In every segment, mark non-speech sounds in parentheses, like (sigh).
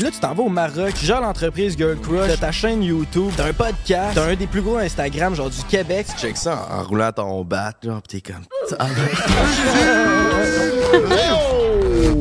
Puis là, tu t'en vas au Maroc, tu gères l'entreprise Girl Crush, t'as ta chaîne YouTube, t'as un podcast, t'as un des plus gros Instagram, genre du Québec. Tu check ça en, en roulant ton bat, genre, pis t'es comme. (laughs)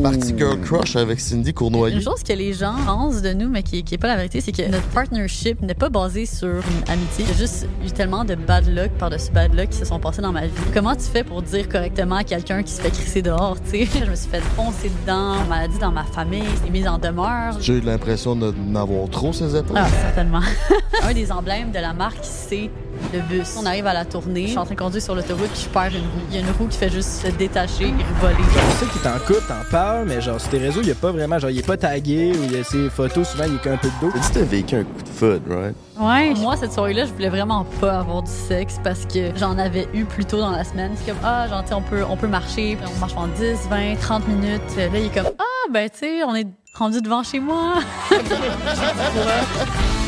Parti Girl Crush avec Cindy Une Cournoyer. chose que les gens pensent de nous, mais qui, qui est pas la vérité, c'est que notre partnership n'est pas basé sur une amitié. A juste eu tellement de bad luck par-dessus bad luck qui se sont passés dans ma vie. Comment tu fais pour dire correctement à quelqu'un qui se fait crisser dehors, tu sais? (laughs) Je me suis fait foncer dedans, maladie dans ma famille, c'est mise en demeure. J'ai eu l'impression de n'avoir trop ses épaules. Ah, certainement. (laughs) un des emblèmes de la marque, c'est le bus. On arrive à la tournée, je suis en train de conduire sur l'autoroute, puis je perds une roue. Il y a une roue qui fait juste se détacher et voler. Je sais qu'il t'en coupe, t'en parles, mais genre sur tes réseaux, il y a pas vraiment, genre il est pas tagué ou il y a ses photos, souvent il est qu'un peu de dos. Que t'as vécu un coup de foot, right? Ouais. Moi, cette soirée-là, je voulais vraiment pas avoir du sexe parce que j'en avais eu plus tôt dans la semaine. C'est comme, ah, genre, tu sais, on peut, on peut marcher, puis on marche pendant 10, 20, 30 minutes. Là, il est comme, ah, ben, tu sais, on est rendu devant chez moi. (laughs)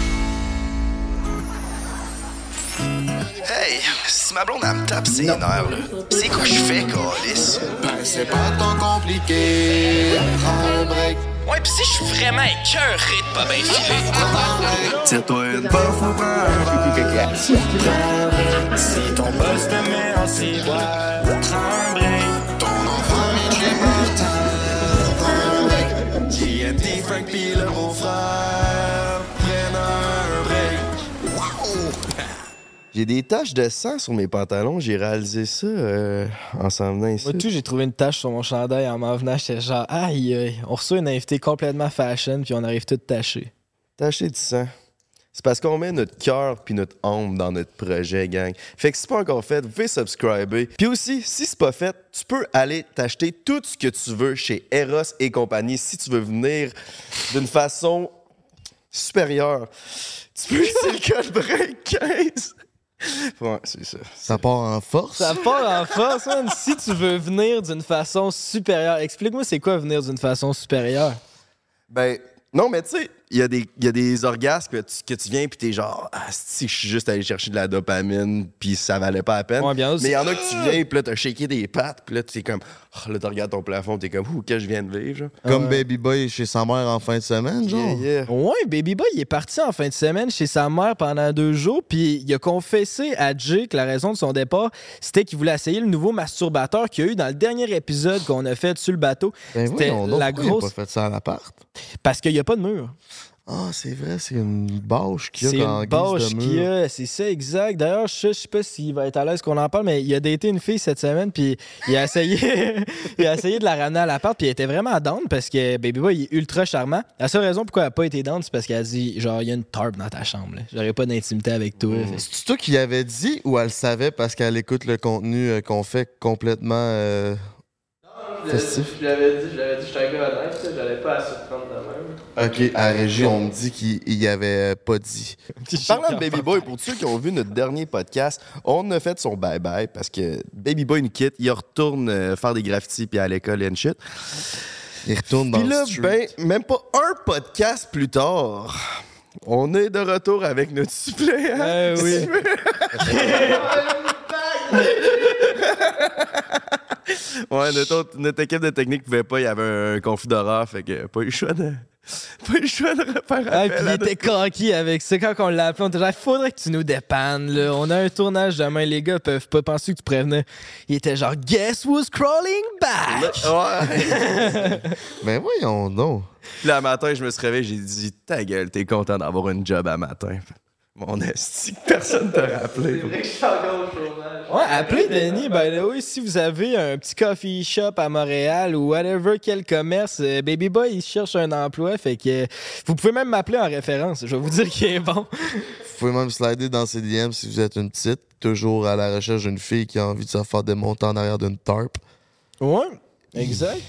Hey, si ma blonde, elle me tape ses nerfs, là, c'est quoi je fais, Calis? Ben, c'est pas tant compliqué. Prends un break. Ouais, pis si je suis vraiment écœuré de pas bien filer. Tire-toi une bof ou prends. Si ton boss te met en ciboire, prends un break. Ton enfant vient chez Martin, prends un break. JMD, Frank pis J'ai des taches de sang sur mes pantalons, j'ai réalisé ça euh, en s'en venant ici. Moi, tout, j'ai trouvé une tache sur mon chandail en m'en venant. J'étais genre, aïe, aïe, on reçoit une invitée complètement fashion, puis on arrive tout taché. Taché de sang. C'est parce qu'on met notre cœur puis notre âme dans notre projet, gang. Fait que si c'est pas encore fait, vous pouvez subscriber. Puis aussi, si c'est pas fait, tu peux aller t'acheter tout ce que tu veux chez Eros et compagnie si tu veux venir d'une façon supérieure. Tu peux (laughs) utiliser le code break 15. (laughs) Ouais, c'est ça. Ça part en force? Ça part en force, man. Si tu veux venir d'une façon supérieure, explique-moi c'est quoi venir d'une façon supérieure? Ben, non, mais tu sais, il y, a des- il y a des orgasmes que tu, que tu viens puis t'es genre, ah, si je suis juste allé chercher de la dopamine puis ça valait pas la peine. Ouais, bien aussi. mais il y en a que tu viens puis là, t'as shaké des pattes puis là, t'es comme, oh, là, tu regardes ton plafond, t'es comme, ouh, qu'est-ce que je viens de vivre, genre? Comme Baby Boy chez sa mère en fin de semaine, genre. Yeah, yeah. Ouais, Baby Boy, il est parti en fin de semaine chez sa mère pendant deux jours, puis il a confessé à Jay que la raison de son départ, c'était qu'il voulait essayer le nouveau masturbateur qu'il y a eu dans le dernier épisode qu'on a fait sur le bateau. Ben C'était la pourquoi il a grosse. pas fait ça à l'appart? Parce qu'il n'y a pas de mur. Ah, c'est vrai, c'est une bâche qu'il y a en une bâche qu'il y a, c'est ça, exact. D'ailleurs, je sais, je sais pas s'il va être à l'aise qu'on en parle, mais il a daté une fille cette semaine, puis il a essayé, (laughs) il a essayé de la ramener à l'appart, puis elle était vraiment down parce que Baby Boy il est ultra charmant. La seule raison pourquoi elle n'a pas été down, c'est parce qu'elle a dit genre, il y a une tarp dans ta chambre. là. J'aurais pas d'intimité avec toi. Fait- C'est toi qui avait dit ou elle savait parce qu'elle écoute le contenu euh, qu'on fait complètement euh, festif? Je l'avais dit, je l'avais dit, j'étais un gars honnête, j'allais pas à surprendre de même. Ok, à régie, on me dit qu'il y avait pas dit. (laughs) Parlant de Baby Boy, pour ceux qui ont vu notre dernier podcast, on a fait son bye-bye parce que Baby Boy nous quitte, il retourne euh, faire des graffitis puis à l'école and shit. Il retourne dans Puis là, le ben, même pas un podcast plus tard, on est de retour avec notre suppléant. (laughs) Euh, oui. (laughs) (laughs) Ouais, notre, autre- notre équipe de technique pouvait pas, il y avait un conflit d'horreur, fait que pas eu le choix de. (laughs) Pas eu le choix de refaire Ah, puis il était coquille avec ça. Quand on l'a appelé, on était genre, faudrait que tu nous dépannes, là. On a un tournage demain, les gars peuvent pas penser que tu prévenais. Il était genre, guess who's crawling back? Ouais. (laughs) Ben voyons donc. Puis là, matin, je me suis réveillé, j'ai dit, ta gueule, t'es content d'avoir une job à matin. Mon esti, que personne t'a rappelé. C'est vrai que je suis encore au chômage. Ouais, appelez Denis, by the way, si vous avez un petit coffee shop à Montréal ou whatever, quel commerce, euh, Baby Boy, il cherche un emploi, fait que euh, vous pouvez même m'appeler en référence. Je vais vous dire qu'il est bon. Vous pouvez même slider dans ses DM si vous êtes une petite, toujours à la recherche d'une fille qui a envie de se faire démonter en arrière d'une tarp. Ouais, exact.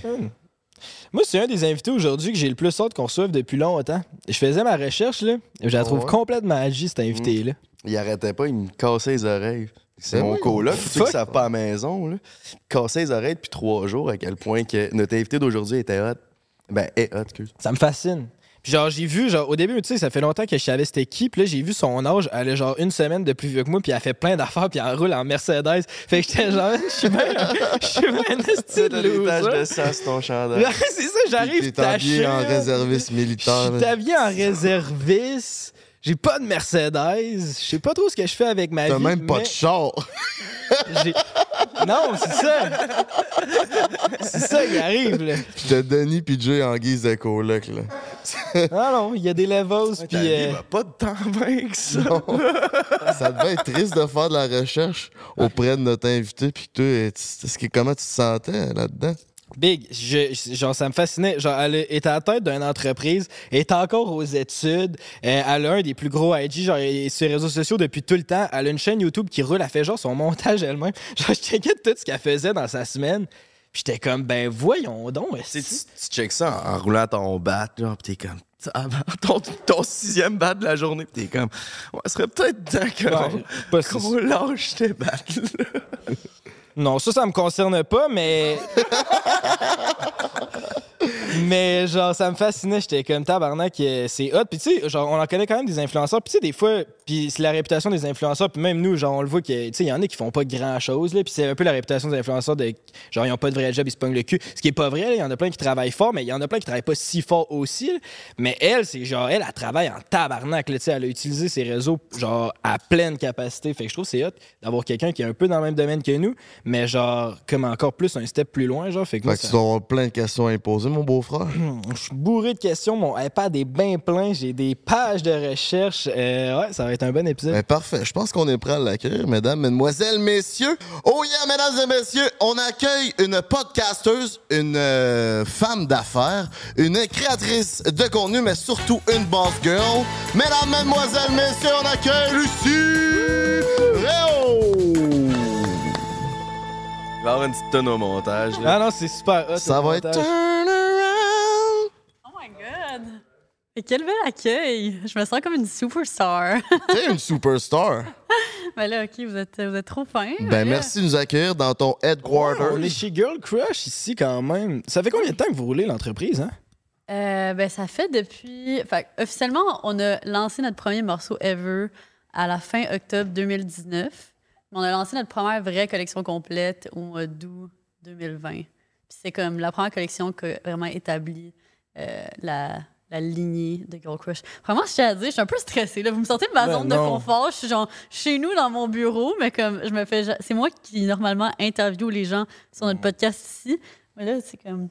Moi, c'est un des invités aujourd'hui que j'ai le plus hâte qu'on reçoive depuis longtemps. Je faisais ma recherche, là. et Je la trouve ouais? complètement agie, cet invité-là. Il arrêtait pas, il me cassait les oreilles. C'est Ben mon coloc, ceux Fuck. qui savent pas à la maison, là. Il cassait les oreilles depuis trois jours, à quel point que notre invité d'aujourd'hui était hot. Ben, est hot, excuse. Ça me fascine. Puis genre, j'ai vu, genre, au début, tu sais, ça fait longtemps que je savais c'était qui. Puis là, j'ai vu son âge. Elle a genre une semaine de plus vieux que moi. Puis elle fait plein d'affaires. Puis elle roule en Mercedes. Fait que j'étais genre, je suis bien je suis bien (laughs) un de T'as de sur ton chandail. C'est ça, j'arrive taché. en réserviste Je militaire. suis là. habillé en réserviste. J'ai pas de Mercedes. Je sais pas trop ce que je fais avec ma T'as vie. même pas mais de char. Non, c'est ça. C'est ça qui arrive, là. T'as Denis puis Jay en guise de coloc, là. Non, non, il y a des levels. Puis. Euh, va pas de temps bien que ça. Non. ça devait être triste de faire de la recherche auprès de notre invité. Puis que toi, tu- est-ce que- comment tu te sentais là-dedans? Big, je, je- genre ça me fascinait. Genre, elle est à la tête d'une entreprise, elle est encore aux études, euh, elle a un des plus gros IG, genre sur les réseaux sociaux depuis tout le temps. Elle a une chaîne YouTube qui roule, elle fait genre son (laughs) montage elle-même. Genre, je checkais tout ce qu'elle faisait dans sa semaine. Puis j'étais comme, ben voyons donc. Tu tu, checks ça en, en roulant ton bat, genre, pis t'es comme. Ton, ton sixième bat de la journée, pis t'es comme. Ouais, serait peut-être temps qu'on Ouais, lâche tes battes, là. (laughs) Non, ça, ça me concerne pas, mais. (laughs) mais genre, ça me fascinait. J'étais comme tabarnak, euh, c'est hot. Puis tu sais, genre, on en connaît quand même des influenceurs. Puis tu sais, des fois, puis c'est la réputation des influenceurs. Puis même nous, genre, on le voit que, tu sais, il y en a qui font pas grand chose. Puis c'est un peu la réputation des influenceurs de. Genre, ils ont pas de vrai job, ils se pognent le cul. Ce qui est pas vrai, là. il y en a plein qui travaillent fort, mais il y en a plein qui travaillent pas si fort aussi. là. Mais elle, c'est genre, elle, elle travaille en tabarnak. là, tu sais, elle a utilisé ses réseaux, genre, à pleine capacité. Fait que je trouve que c'est hot d'avoir quelqu'un qui est un peu dans le même domaine que nous, mais genre, comme encore plus un step plus loin, genre. Fait que moi, Fait que ça- tu dois avoir plein de questions à imposer, mon beau-frère. (clears throat) je suis bourré de questions, mon iPad est bien plein, j'ai des pages de recherche. Euh, ouais, ça va être un bon épisode. Ben, parfait. Je pense qu'on est prêt à l'accueillir, mesdames, mesdemoiselles, messieurs. Oh yeah, mesdames et messieurs, on accueille une podcasteuse, une euh, femme d'affaires, une créatrice de contenu, mais surtout une boss girl. Mesdames, mesdemoiselles, messieurs, on accueille Lucie Réo. Il va y avoir une petite tonne au montage, là. Ah non, c'est super hot. Ça va être montage. turn around. Oh my god! Et quel bel accueil! Je me sens comme une superstar. (laughs) T'es une superstar. ben là, ok, vous êtes, vous êtes trop fin. Ben, merci de nous accueillir dans ton headquarters. On est chez Girl Crush ici quand même. Ça fait combien de temps que vous roulez l'entreprise, hein? Euh, ben, ça fait depuis. Fait, officiellement, on a lancé notre premier morceau ever à la fin octobre 2019. Mais on a lancé notre première vraie collection complète au mois d'août 2020. Puis c'est comme la première collection qui a vraiment établi euh, la, la lignée de Girl Crush. Vraiment, je tiens à dire, je suis un peu stressée. Là. Vous me sortez de ma Ben zone de confort. Je suis genre chez nous dans mon bureau, mais comme je me fais. C'est moi qui normalement interviewe les gens sur notre podcast ici. Mais là, c'est comme.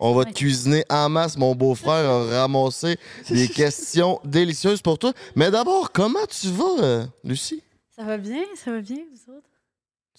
On va te cuisiner en masse. Mon beau-frère a ramassé (laughs) des questions délicieuses pour toi. Mais d'abord, comment tu vas, euh, Lucie? Ça va bien, ça va bien, vous autres?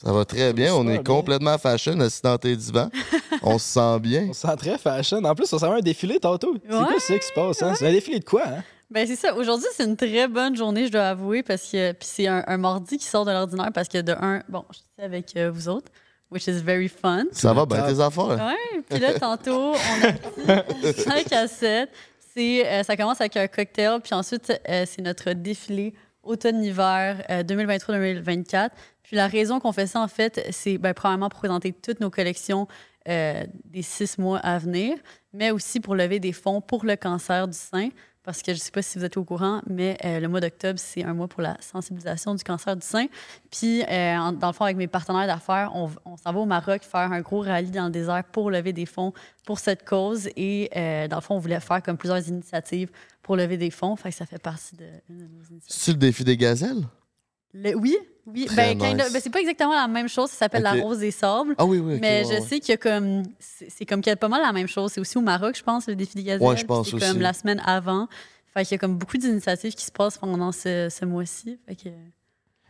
Ça va très bien. On est bien. complètement fashion assis dans tes divans. (laughs) On se sent bien. On se sent très fashion. En plus, on s'en va un défilé tantôt. C'est quoi ça qui se passe, hein? C'est un défilé de quoi, hein? Ben c'est ça. Aujourd'hui, c'est une très bonne journée, je dois avouer, parce que puis c'est un, un mardi qui sort de l'ordinaire parce que de un, bon, je suis avec euh, vous autres, which is very fun. Ça va bien, tes affaires? Ouais. Puis là, tantôt, on a petit 5 (laughs) à 7. C'est, euh, ça commence avec un cocktail, puis ensuite, euh, c'est notre défilé automne-hiver euh, 2023-2024. Puis la raison qu'on fait ça, en fait, c'est ben, premièrement pour présenter toutes nos collections euh, des six mois à venir, mais aussi pour lever des fonds pour le cancer du sein. Parce que je ne sais pas si vous êtes au courant, mais euh, le mois d'octobre, c'est un mois pour la sensibilisation du cancer du sein. Puis, euh, en- dans le fond, avec mes partenaires d'affaires, on, on s'en va au Maroc faire un gros rallye dans le désert pour lever des fonds pour cette cause. Et euh, dans le fond, on voulait faire comme plusieurs initiatives pour lever des fonds. Fait que ça fait partie de, une de nos initiatives. C'est-tu le défi des gazelles? Le- oui, oui. Très Ben, nice. ben, c'est pas exactement la même chose. Ça s'appelle la rose des sables. Ah oui, oui. Mais ouais, je ouais. sais qu'il y a comme. C'est comme qu'il y a pas mal la même chose. C'est aussi au Maroc, je pense, le défi des gazelles. Ouais, je pense aussi. comme la semaine avant. Fait qu'il y a comme beaucoup d'initiatives qui se passent pendant ce, ce mois-ci. Fait que.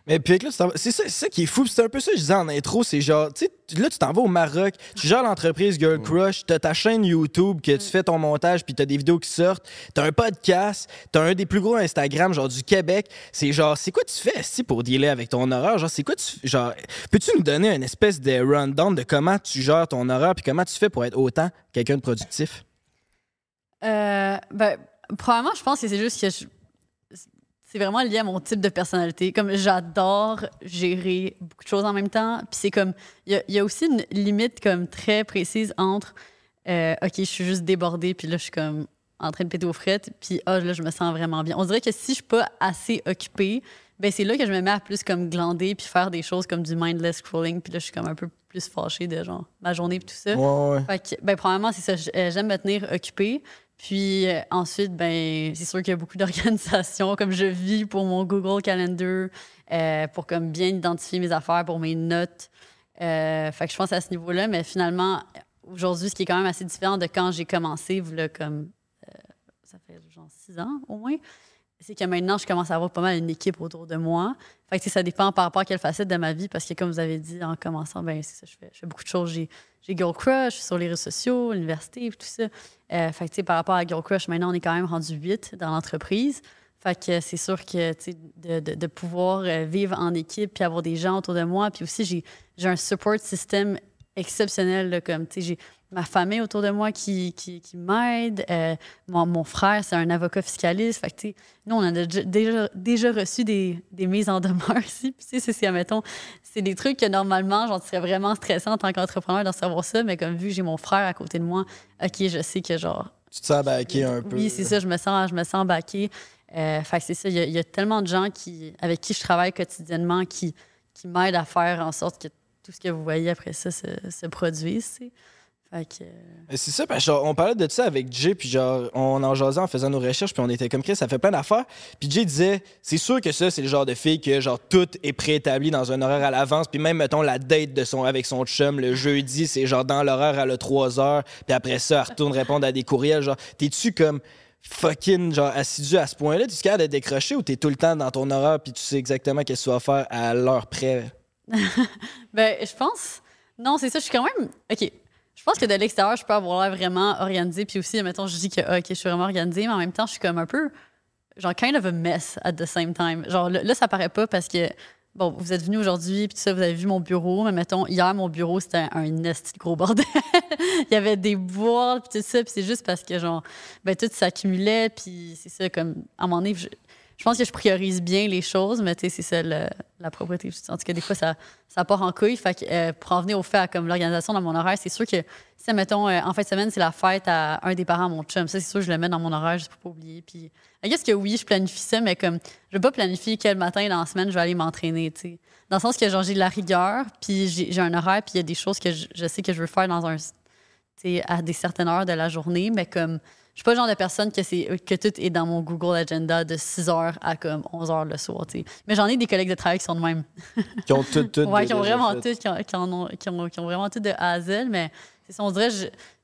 Mais puis là, c'est ça, c'est ça qui est fou. puis C'est un peu ça que je disais en intro. C'est genre, tu sais, là, tu t'en vas au Maroc, tu gères l'entreprise Girl Crush, t'as ta chaîne YouTube que tu fais ton montage, puis t'as des vidéos qui sortent, t'as un podcast, t'as un des plus gros Instagram, genre du Québec. C'est genre, c'est quoi tu fais si pour dealer avec ton horaire? Genre, c'est quoi tu Genre, peux-tu nous donner une espèce de rundown de comment tu gères ton horaire, puis comment tu fais pour être autant quelqu'un de productif? Euh, ben, probablement, je pense que c'est juste que je- c'est vraiment lié à mon type de personnalité. Comme j'adore gérer beaucoup de choses en même temps. Puis c'est comme, il y a, il y a aussi une limite comme très précise entre, euh, OK, je suis juste débordée, puis là, je suis comme, en train de péter aux frettes, puis ah, là, je me sens vraiment bien. On dirait que si je suis pas assez occupée, ben c'est là que je me mets à plus comme glander puis faire des choses comme du mindless scrolling, puis là, je suis comme un peu plus fâchée de genre ma journée puis tout ça. Ouais, ouais. Fait que, ben, premièrement, c'est ça. euh, J'aime me tenir occupée. Puis euh, ensuite, ben, c'est sûr qu'il y a beaucoup d'organisations, comme je vis pour mon Google Calendar, euh, pour comme bien identifier mes affaires, pour mes notes. Euh, fait que je pense à ce niveau-là. Mais finalement, aujourd'hui, ce qui est quand même assez différent de quand j'ai commencé, là, comme ça fait genre six ans au moins, c'est que maintenant, je commence à avoir pas mal une équipe autour de moi. Fait que, ça dépend par rapport à quelle facette de ma vie, parce que comme vous avez dit en commençant, ben, c'est ça, je fais, je fais beaucoup de choses. J'ai, Girl Crush sur les réseaux sociaux, l'université, tout ça. Euh, fait que, par rapport à Girl Crush, maintenant, on est quand même rendu huit dans l'entreprise. Fait que c'est sûr que, de, de, de pouvoir euh, vivre en équipe, puis avoir des gens autour de moi. Puis aussi, j'ai, j'ai un support system exceptionnel, là, comme, tu sais, j'ai ma famille autour de moi qui, qui, qui m'aide. Euh, mon, mon frère, c'est un avocat fiscaliste. Fait que, nous, on a déjà, déjà, reçu des, des mises en demeure (laughs) ici. Puis, tu sais, c'est, admettons, c'est des trucs que normalement, j'en serais vraiment stressant en tant qu'entrepreneur de savoir ça. Mais comme vu que j'ai mon frère à côté de moi, OK, je sais que genre, Tu te sens baqué un peu. oui, c'est ça, je me sens, je me sens baquée. Euh, fait c'est ça, il y, y a tellement de gens qui, avec qui je travaille quotidiennement qui, qui m'aident à faire en sorte que tout ce que vous voyez après ça se, se produise. euh, C'est ça, parce que genre, on parlait de ça avec Jay, puis genre, on en jasait en faisant nos recherches, puis on était comme Chris, ça fait plein d'affaires. Puis Jay disait, c'est sûr que ça, c'est le genre de fille que genre tout est préétabli dans un horaire à l'avance, puis même, mettons, la date de son, avec son chum le jeudi, c'est genre dans l'horaire à le 3 heures, puis après ça, elle retourne répondre à des courriels. Genre, t'es-tu comme fucking genre assidu à ce point-là? Tu es capable de décrocher ou t'es tout le temps dans ton horaire, puis tu sais exactement qu'est-ce que tu vas faire à l'heure près? (laughs) Ben, je pense. Non, c'est ça, je suis quand même. OK. Je pense que de l'extérieur, je peux avoir l'air vraiment organisée. Puis aussi, mettons, je dis que, ah, OK, je suis vraiment organisée, mais en même temps, je suis comme un peu. Genre, kind of a mess at the same time. Genre, là, ça paraît pas parce que. Bon, vous êtes venu aujourd'hui, puis tout ça, vous avez vu mon bureau, mais mettons, hier, mon bureau, c'était un de gros bordel. (laughs) Il y avait des boîtes, puis tout ça, puis c'est juste parce que, genre, ben, tout s'accumulait, puis c'est ça, comme, à un moment donné, je, je pense que je priorise bien les choses, mais tu sais, c'est ça la propriété. En tout cas, des fois, ça, ça part en couille. Fait que, euh, pour en venir au fait à comme l'organisation dans mon horaire, c'est sûr que si, mettons, euh, en fin de semaine, c'est la fête à un des parents, mon chum, ça, c'est sûr je le mets dans mon horaire juste pour pas oublier. Puis, qu'est-ce que oui, je planifie ça, mais comme, je vais pas planifier quel matin dans la semaine je vais aller m'entraîner, tu sais. Dans le sens que, genre, j'ai de la rigueur, puis j'ai un horaire, puis il y a des choses que je, je sais que je veux faire dans un, à des certaines heures de la journée, mais comme, je suis pas le genre de personne que, c'est, que tout est dans mon Google Agenda de 6 h à comme 11 h le soir. Mais j'en ai des collègues de travail qui sont de même. (laughs) Qui ont tout, tout. Ouais, qui ont vraiment tout, qui ont, qui ont, qui ont- qui ont vraiment tout de A à Z, mais c'est ça, on dirait,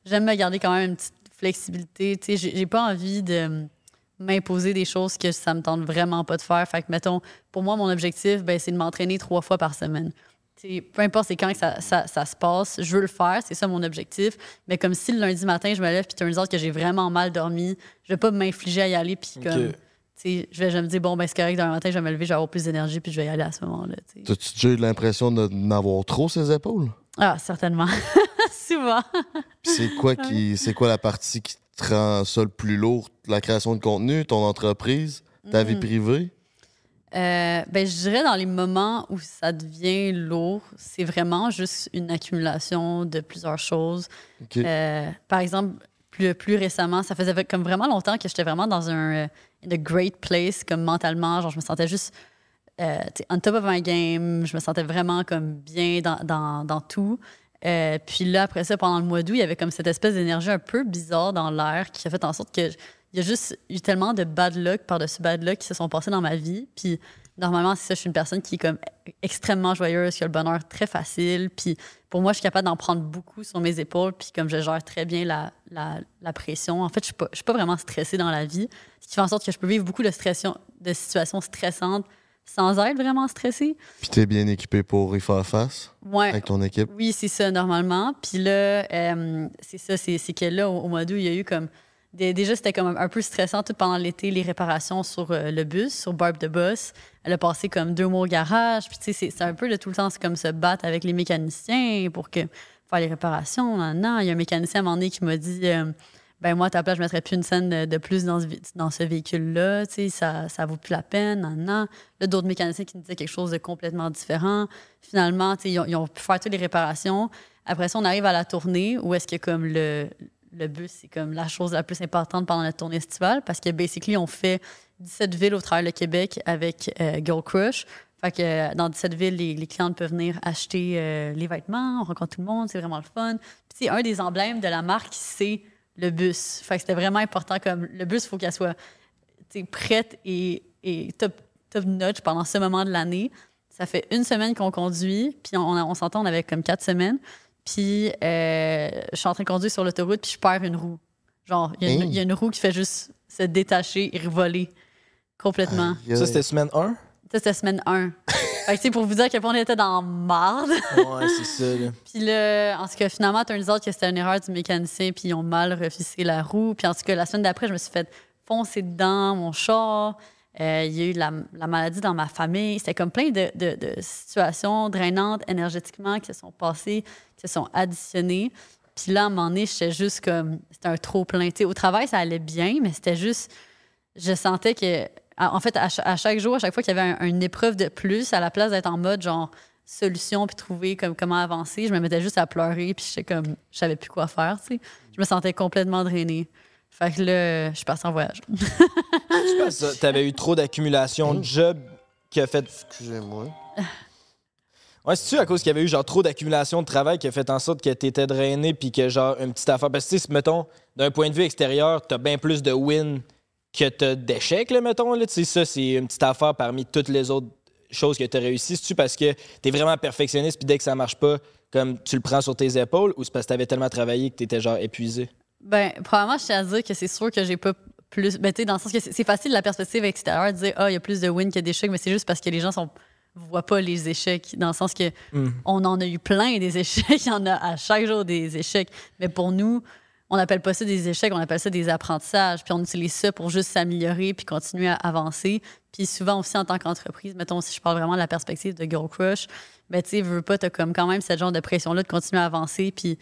j'aime me garder quand même une petite flexibilité. Tu sais, j'ai pas envie de m'imposer des choses que ça me tente vraiment pas de faire. Fait que, mettons, pour moi, mon objectif, ben, c'est de m'entraîner trois fois par semaine. Peu importe c'est quand que ça, ça- ça se passe, je veux le faire, c'est ça mon objectif. Mais comme si le lundi matin, je me lève puis turns out que j'ai vraiment mal dormi, je vais pas m'infliger à y aller puis comme... Je vais, je me dire, bon, ben, c'est correct, demain matin, je vais me lever, je vais avoir plus d'énergie, puis je vais y aller à ce moment-là. T'as-tu déjà eu l'impression de- d'en avoir trop ses épaules? Ah, certainement. (laughs) Souvent. C'est quoi qui c'est quoi la partie qui te rend ça le plus lourd? La création de contenu, ton entreprise, ta vie Mhm. privée? Euh, ben, je dirais dans les moments où ça devient lourd, c'est vraiment juste une accumulation de plusieurs choses. Euh, par exemple, plus, plus récemment, ça faisait comme vraiment longtemps que j'étais vraiment dans un euh, in a great place, comme mentalement. Genre, je me sentais juste euh, on top of my game. Je me sentais vraiment comme bien dans, dans, dans tout. Euh, puis là, après ça, pendant le mois d'août, il y avait comme cette espèce d'énergie un peu bizarre dans l'air qui a fait en sorte que il y a juste eu tellement de bad luck par-dessus bad luck qui se sont passés dans ma vie. Puis normalement, c'est ça, je suis une personne qui est comme extrêmement joyeuse, qui a le bonheur très facile. Puis pour moi, je suis capable d'en prendre beaucoup sur mes épaules. Puis comme je gère très bien la, la, la pression, en fait, je suis pas, je suis pas vraiment stressée dans la vie. Ce qui fait en sorte que je peux vivre beaucoup de, stression, de situations stressantes sans être vraiment stressée. Puis t'es bien équipé pour y faire face Ouais. avec ton équipe? Oui, c'est ça, normalement. Puis là, euh, c'est ça, c'est c'est que là, au, au mois d'août, il y a eu comme. Déjà, c'était comme un, peu stressant tout pendant l'été, les réparations sur euh, le bus, sur Barb de Bus. Elle a passé comme deux mois au garage. Puis, tu sais, c'est- un peu de tout le temps, c'est comme se battre avec les mécaniciens pour que, faire les réparations. Non, non. Il y a un mécanicien à un moment donné qui m'a dit euh, ben moi, à ta place, je mettrais plus une scène de, plus dans ce, vé- dans ce véhicule-là. Tu sais, ça, ça vaut plus la peine. Non, non. Là, d'autres mécaniciens qui me disaient quelque chose de complètement différent. Finalement, tu sais, ils, ont, ils ont pu faire toutes les réparations. Après ça, on arrive à la tournée où est-ce que comme le, le bus, c'est comme la chose la plus importante pendant la tournée estivale parce que, basically, on fait 17 villes au travers le Québec avec euh, Girl Crush. Fait que euh, dans 17 villes, les, les clientes peuvent venir acheter euh, les vêtements, on rencontre tout le monde, c'est vraiment le fun. Puis, un des emblèmes de la marque, c'est le bus. Fait que c'était vraiment important comme le bus, il faut qu'elle soit prête et, top notch pendant ce moment de l'année. Ça fait une semaine qu'on conduit, puis on, on s'entend, on avait comme quatre semaines. Puis euh, je suis en train de conduire sur l'autoroute, puis je perds une roue. Genre, il y, a une- il y a une roue qui fait juste se détacher et voler complètement. Ça, c'était semaine 1? Ça, c'était semaine 1. fait que, tu sais, pour vous dire à quel point on était dans marde. Ouais, c'est ça. Là. (laughs) Puis là, en tout cas, finalement, turns out que c'était une erreur du mécanicien, puis ils ont mal refixé la roue. Puis en tout cas, la semaine d'après, je me suis fait foncer dedans, mon char. Euh, il y a eu la, la maladie dans ma famille. C'était comme plein de, situations drainantes énergétiquement qui se sont passées, qui se sont additionnées. Puis là, à un moment donné, j'étais juste comme... C'était un trop-plein. Au travail, ça allait bien, mais c'était juste... Je sentais que... En fait, à, cha- à chaque jour, à chaque fois qu'il y avait un- une épreuve de plus, à la place d'être en mode genre solution puis trouver comme comment avancer, je me mettais juste à pleurer puis j'étais comme je savais plus quoi faire, tu sais. Je me sentais complètement drainée. Fait que là, je suis partie en voyage. C'est pas ça? T'avais eu trop d'accumulation de job qui a fait. Excusez-moi. Ouais, c'est-tu à cause qu'il y avait eu genre trop d'accumulation de travail qui a fait en sorte que t'étais drainé puis que genre une petite affaire? Parce que, tu sais, mettons, d'un point de vue extérieur, t'as bien plus de wins que t'as d'échecs, là, mettons. Là. Tu sais, ça, c'est une petite affaire parmi toutes les autres choses que t'as réussi. C'est-tu parce que t'es vraiment perfectionniste puis dès que ça marche pas, comme tu le prends sur tes épaules ou c'est parce que t'avais tellement travaillé que t'étais genre épuisé? Ben, probablement, je tiens à dire que c'est sûr que j'ai pas plus. Ben, tu sais, dans le sens que c'est facile la perspective extérieure de dire, ah, il y a plus de wins que d'échecs, mais c'est juste parce que les gens sont voient pas les échecs, dans le sens que Mm. on en a eu plein des (laughs) échecs, il y en a à chaque jour des échecs. Mais pour nous, on n'appelle pas ça des échecs, on appelle ça des apprentissages. Puis on utilise ça pour juste s'améliorer puis continuer à avancer. Puis souvent aussi en tant qu'entreprise, mettons, si je parle vraiment de la perspective de Girl Crush, ben tu sais, veux pas, t'as comme quand même cette genre de pression-là de continuer à avancer. Puis,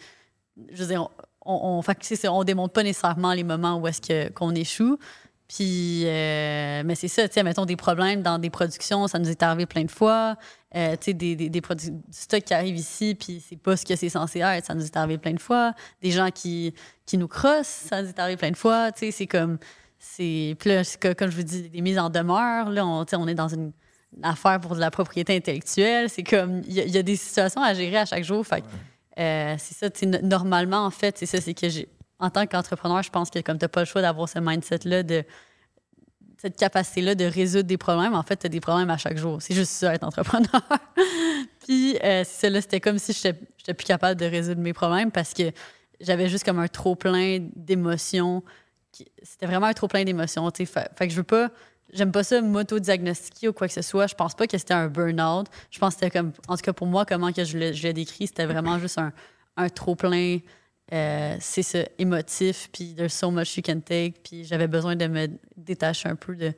je veux dire, on, on, on démontre pas nécessairement les moments où est-ce que- qu'on échoue. Puis, euh, mais c'est ça, tu mettons des problèmes dans des productions, ça nous est arrivé plein de fois. Euh, tu sais, des, des, des du stock qui arrive ici, puis c'est pas ce que c'est censé être, ça nous est arrivé plein de fois. Des gens qui, qui nous crossent, ça nous est arrivé plein de fois. Tu sais, c'est comme, c'est, puis là, comme je vous dis, des mises en demeure. Là, on, on est dans une affaire pour de la propriété intellectuelle. C'est comme, il y, a- des situations à gérer à chaque jour. Fait euh, c'est ça, tu normalement, en fait, c'est ça, c'est que j'ai, en tant qu'entrepreneur, je pense que comme tu n'as pas le choix d'avoir ce mindset-là, de cette capacité-là de résoudre des problèmes, en fait, tu as des problèmes à chaque jour. C'est juste ça, être entrepreneur. (laughs) Puis, euh, c'est ça, là, c'était comme si je n'étais plus capable de résoudre mes problèmes parce que j'avais juste comme un trop-plein d'émotions. C'était vraiment un trop-plein d'émotions, tu sais. Fait que je veux pas... J'aime pas ça m'auto-diagnostiquer ou quoi que ce soit. Je pense pas que c'était un burn-out. Je pense que c'était comme... En tout cas, pour moi, comment que je l'ai je décrit, c'était vraiment juste un, un trop-plein... euh, c'est ça, émotif, puis there's so much you can take, puis j'avais besoin de me détacher un peu de,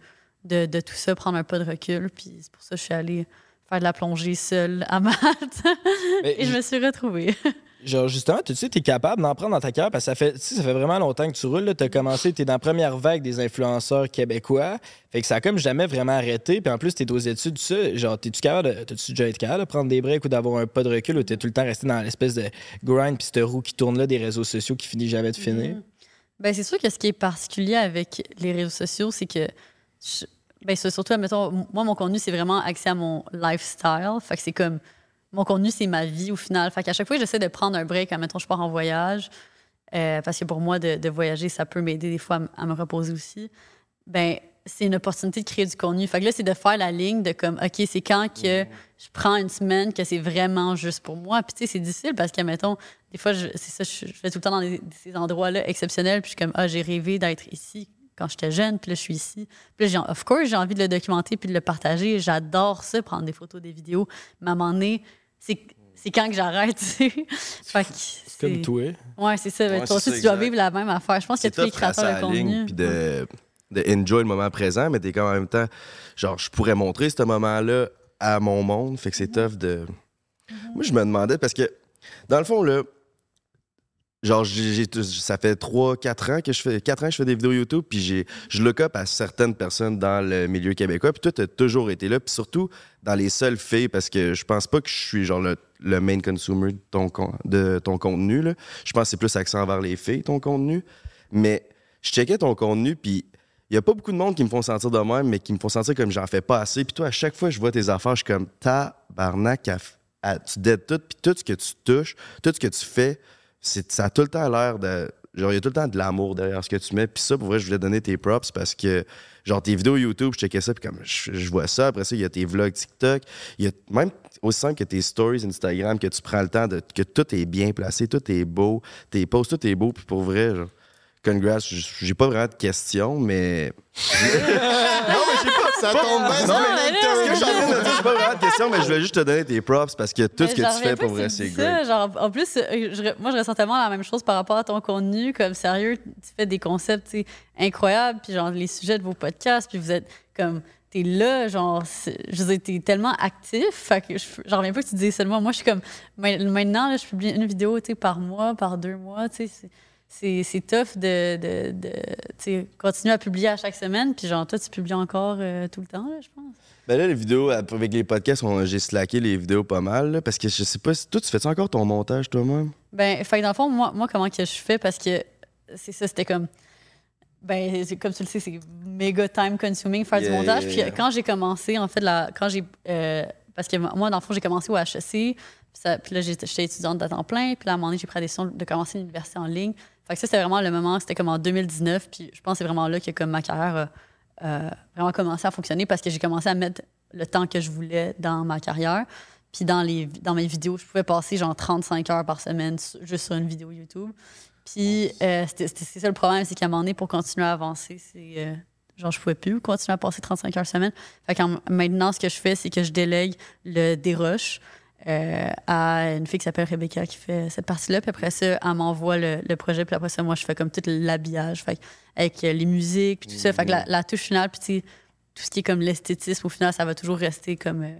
de, de tout ça, prendre un pas de recul, puis c'est pour ça que je suis allée faire de la plongée seule à Malte, (laughs) et je me suis retrouvée. (laughs) Genre, justement, tu sais, t'es capable d'en prendre dans ta carrière parce que ça fait, tu ça fait vraiment longtemps que tu roules. Tu as commencé, tu es dans la première vague des influenceurs québécois. Fait que ça a comme jamais vraiment arrêté. Puis en plus, tu es aux études, ça. Genre, t'es-tu capable de, t'as-tu déjà été capable de prendre des breaks ou d'avoir un pas de recul ou t'es tout le temps resté dans l'espèce de grind puis cette roue qui tourne là des réseaux sociaux qui finit jamais de finir? Ben, c'est sûr que ce qui est particulier avec les réseaux sociaux, c'est que. je- ben, surtout, admettons, moi, mon contenu, c'est vraiment axé à mon lifestyle. Fait que c'est comme. Mon contenu, c'est ma vie au final. Fait qu'à chaque fois que j'essaie de prendre un break, admettons, je pars en voyage, euh, parce que pour moi, de, de voyager, ça peut m'aider des fois à, me reposer aussi. Ben, c'est une opportunité de créer du contenu. Fait que là, c'est de faire la ligne de comme, OK, c'est quand que je prends une semaine que c'est vraiment juste pour moi. Puis, tu sais, c'est difficile parce que, mettons, des fois, je- c'est ça, je, je vais tout le temps dans des- ces endroits-là exceptionnels. Puis, je suis comme, ah, j'ai rêvé d'être ici quand j'étais jeune. Puis là, je suis ici. Puis là, j'ai- of course, j'ai envie de le documenter puis de le partager. J'adore ça, prendre des photos, des vidéos. Mais à un moment donné, c'est quand que j'arrête, (laughs) tu sais. Fait que C'est comme toi. Ouais, c'est ça. Ouais, toi aussi, tu dois vivre la même affaire. Je pense que tous les tough tracer créateurs de contenu. puis de, de enjoy le moment présent, mais t'es quand même en même temps, genre, je pourrais montrer ce moment-là à mon monde, fait que c'est tough de... Moi, je me demandais, parce que, dans le fond, là, genre, j'ai- ça fait 3-4 ans que je fais, 4 ans que je fais des vidéos YouTube, puis je look up à certaines personnes dans le milieu québécois, puis toi, t'as toujours été là, puis surtout dans les seules filles, parce que je pense pas que je suis, genre, le main consumer de ton, de ton contenu. Là. Je pense que c'est plus accent envers les filles, ton contenu. Mais je checkais ton contenu, puis il y a pas beaucoup de monde qui me font sentir de même, mais qui me font sentir comme j'en fais pas assez. Puis toi, à chaque fois que je vois tes affaires, je suis comme tabarnak, à à- tu dettes tout, puis tout ce que tu touches, tout ce que tu fais, ça a tout le temps l'air de. Genre, il y a tout le temps de l'amour derrière ce que tu mets. Puis ça, pour vrai, je voulais donner tes props parce que, genre, tes vidéos YouTube, je checkais ça, puis comme je, je vois ça. Après ça, il y a tes vlogs TikTok. Il y a même aussi simple que tes stories Instagram, que tu prends le temps de. que tout est bien placé, tout est beau, tes posts, tout est beau. Puis pour vrai, genre, congrats, j'ai pas vraiment de questions, mais. (laughs) non, mais j'ai pas. Ça tombe bien, Non, mais mais ce que là, je suis en train de dire, j'ai pas vraiment de questions, mais je voulais juste te donner tes props parce que tout ce que tu fais pour vrai, c'est dis ça. great. Genre, en plus, euh, moi, je ressens tellement la même chose par rapport à ton contenu. Comme sérieux, tu fais des concepts tu sais, incroyables. Puis, genre, les sujets de vos podcasts. Puis, vous êtes comme. T'es là, genre. c'est- Je veux dire, t'es tellement actif. Fait que je- j'en reviens pas que tu dises seulement. Moi, je suis comme. ma- Maintenant, là, je publie une vidéo, tu sais, par mois, par deux mois. Tu sais, c'est- tough de, de, tu continuer à publier à chaque semaine. Puis, genre, toi, tu publies encore euh, tout le temps, là, je pense. Ben là, les vidéos, avec les podcasts, j'ai slacké les vidéos pas mal, là, parce que je sais pas si. Toi, tu fais encore ton montage toi-même? Ben, fait que dans le fond, moi, moi comment que je fais, parce que c'est ça, c'était comme. Ben, comme tu le sais, c'est méga time consuming faire Yeah, du montage. yeah, Puis quand j'ai commencé, en fait, la, quand j'ai. euh, parce que moi, dans le fond, j'ai commencé au HEC. Puis, ça- puis là, j'étais j'étais étudiante à temps plein. Puis là, à un moment donné, j'ai pris la décision de commencer l'université en ligne. Fait que ça, c'était vraiment le moment, c'était comme en 2019. Puis je pense que c'est vraiment là que comme ma carrière a euh, vraiment commencé à fonctionner parce que j'ai commencé à mettre le temps que je voulais dans ma carrière. Puis dans, les, dans mes vidéos, je pouvais passer genre 35 heures par semaine juste sur une vidéo YouTube. Puis euh, c'est ça le problème, c'est qu'à un moment donné, pour continuer à avancer, c'est. euh, genre, je pouvais plus continuer à passer 35 heures semaine. Fait que maintenant, ce que je fais, c'est que je délègue le dérush euh, à une fille qui s'appelle Rebecca qui fait cette partie-là. Puis après ça, elle m'envoie le, le projet. Puis après ça, moi, je fais comme tout l'habillage. Fait avec les musiques, puis tout ça. Fait que la, la touche finale, puis tout ce qui est comme l'esthétisme, au final, ça va toujours rester comme euh,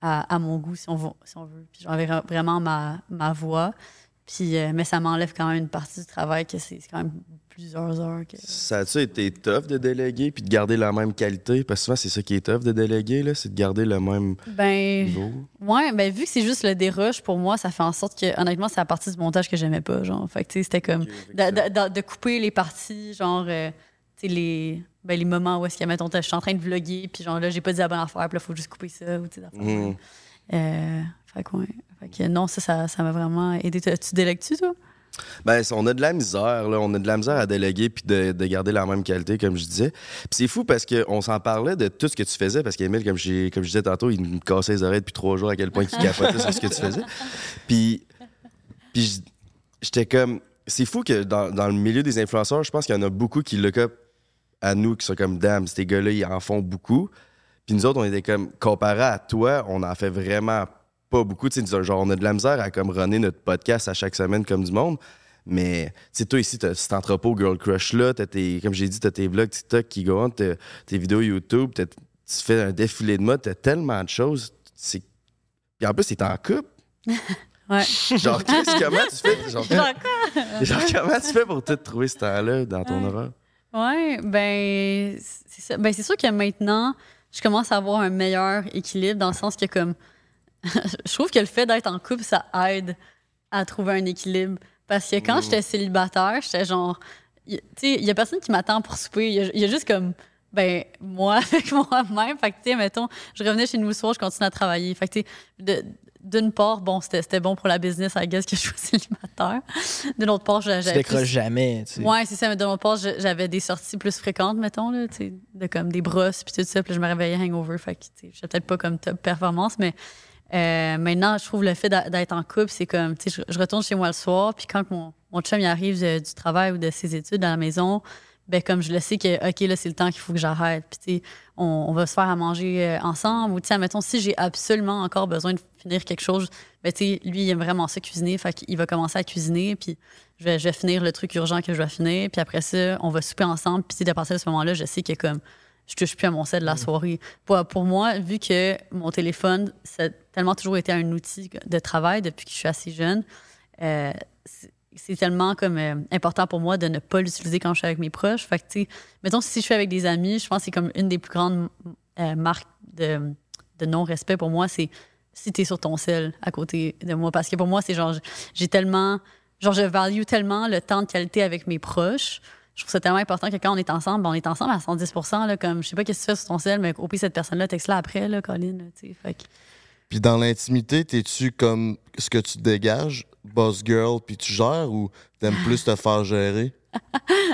à, à mon goût, si on veut. Si on veut. Puis j'enverrai vraiment ma, ma voix. Puis, euh, mais ça m'enlève quand même une partie du travail que c'est quand même plusieurs heures. Que... Ça a-tu été tough de déléguer puis de garder la même qualité? Parce que souvent, c'est ça qui est tough de déléguer, là, c'est de garder le même Ben, niveau. ouais, ben vu que c'est juste le dérush, pour moi, ça fait en sorte que, honnêtement, c'est la partie du montage que j'aimais pas, genre. Fait que, tu sais, c'était comme de, de- de- de couper les parties, genre, euh, tu sais, les, ben, les moments où est-ce que, mettons, je suis en train de vlogger, puis genre, là, j'ai pas dit la bonne affaire, puis là, faut juste couper ça, ou tu sais. Mhm. Euh, fait que, ouais. Fait que non, ça, ça m'a vraiment aidé. Tu tu délègues-tu, toi? Ben, on a de la misère, là. On a de la misère à déléguer puis de, de garder la même qualité, comme je disais. Puis c'est fou parce qu'on s'en parlait de tout ce que tu faisais, parce qu'Emile, comme, comme je disais tantôt, il me cassait les oreilles depuis trois jours à quel point il capotait sur ce que tu faisais. Puis, j'étais comme. C'est fou que dans, dans le milieu des influenceurs, je pense qu'il y en a beaucoup qui look up à nous, qui sont comme, damn, ces gars-là, ils en font beaucoup. Puis nous autres, on était comme, comparé à toi, on en fait vraiment pas beaucoup. Tu sais, genre, on a de la misère à comme runner notre podcast à chaque semaine comme du monde. Mais, tu sais, toi ici, t'as cet entrepôt Girl Crush là, t'as tes, comme j'ai dit, t'as tes vlogs TikTok qui go on, tes vidéos YouTube, tu fais un défilé de mode, t'as tellement de choses. C'est... Puis en plus, t'es en couple. (laughs) Ouais. Genre, comment tu fais? Genre, comment tu fais pour tout trouver ce temps-là dans ton Ouais. horaire? Ouais, ben c'est. Ben, c'est sûr que maintenant, je commence à avoir un meilleur équilibre dans le sens que comme (laughs) je trouve que le fait d'être en couple, ça aide à trouver un équilibre. Parce que quand j'étais célibataire, j'étais genre. Tu sais, il y a personne qui m'attend pour souper. Il y a- il y, a juste comme. Ben, moi (laughs) avec moi-même. Fait que, tu sais, mettons, je revenais chez nous le soir, je continuais à travailler. Fait que, tu sais, d'une part, bon, c'était bon pour la business, I guess, que je sois (laughs) célibataire. D'une autre part, j'a- Tu j'avais. décroches plus- jamais, tu sais. Ouais, c'est ça. Mais de l'autre part, j'avais des sorties plus fréquentes, mettons, là, tu sais, de comme des brosses, puis tout ça. Puis je me réveillais hangover. Fait que, tu sais, j'étais peut-être pas comme top performance, mais euh, maintenant, je trouve le fait d'être en couple, c'est comme, tu sais, je, je retourne chez moi le soir, puis quand mon, mon chum il arrive du travail ou de ses études à la maison, ben comme je le sais que, OK, là, c'est le temps qu'il faut que j'arrête. Puis, tu sais, on, on va se faire à manger euh, ensemble. Ou, tu sais, mettons, si j'ai absolument encore besoin de finir quelque chose, ben, tu sais, lui, il aime vraiment ça cuisiner. Fait qu'il va commencer à cuisiner, puis je vais, je vais finir le truc urgent que je dois finir. Puis après ça, on va souper ensemble. Puis, tu sais, à partir de ce moment-là, je sais que, comme, je touche plus à mon sel de la soirée. Pour, pour moi, vu que mon téléphone, ça tellement toujours été un outil de travail depuis que je suis assez jeune, euh, c'est- tellement comme euh, important pour moi de ne pas l'utiliser quand je suis avec mes proches. Fait que, tu sais, mettons, si je suis avec des amis, je pense que c'est comme une des plus grandes euh, marques de, non-respect pour moi, c'est si t'es sur ton sel à côté de moi. Parce que pour moi, c'est genre, j'ai tellement, genre, je value tellement le temps de qualité avec mes proches. Je trouve ça tellement important que quand on est ensemble, ben, on est ensemble à 110 là, comme, je sais pas qu'est-ce que tu fais sur ton sel, mais au pire, cette personne-là, texte-la après, là, Colin, tu sais. Fait que- Puis dans l'intimité, t'es-tu comme ce que tu dégages, boss girl, puis tu gères ou t'aimes (laughs) plus te faire gérer? (laughs)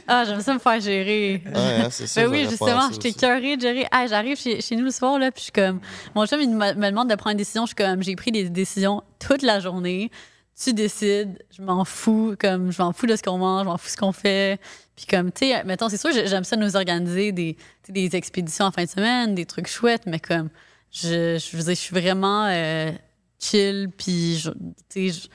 Ah, j'aime ça me faire gérer. Ouais, hein, c'est ça. Ben oui, justement, j'étais aussi. curée de gérer. Ah, j'arrive chez, chez nous le soir, là, puis je suis comme. Mon chum, il me, me demande de prendre une décision. Je suis comme, j'ai pris des décisions toute la journée. Tu décides, je m'en fous, comme, je m'en fous de ce qu'on mange, je m'en fous de ce qu'on fait. Puis, comme, tu sais, mettons, c'est sûr, j'ai- j'aime ça nous organiser des, des expéditions en fin de semaine, des trucs chouettes, mais comme, je, je veux dire, je suis vraiment euh, chill, puis, tu sais,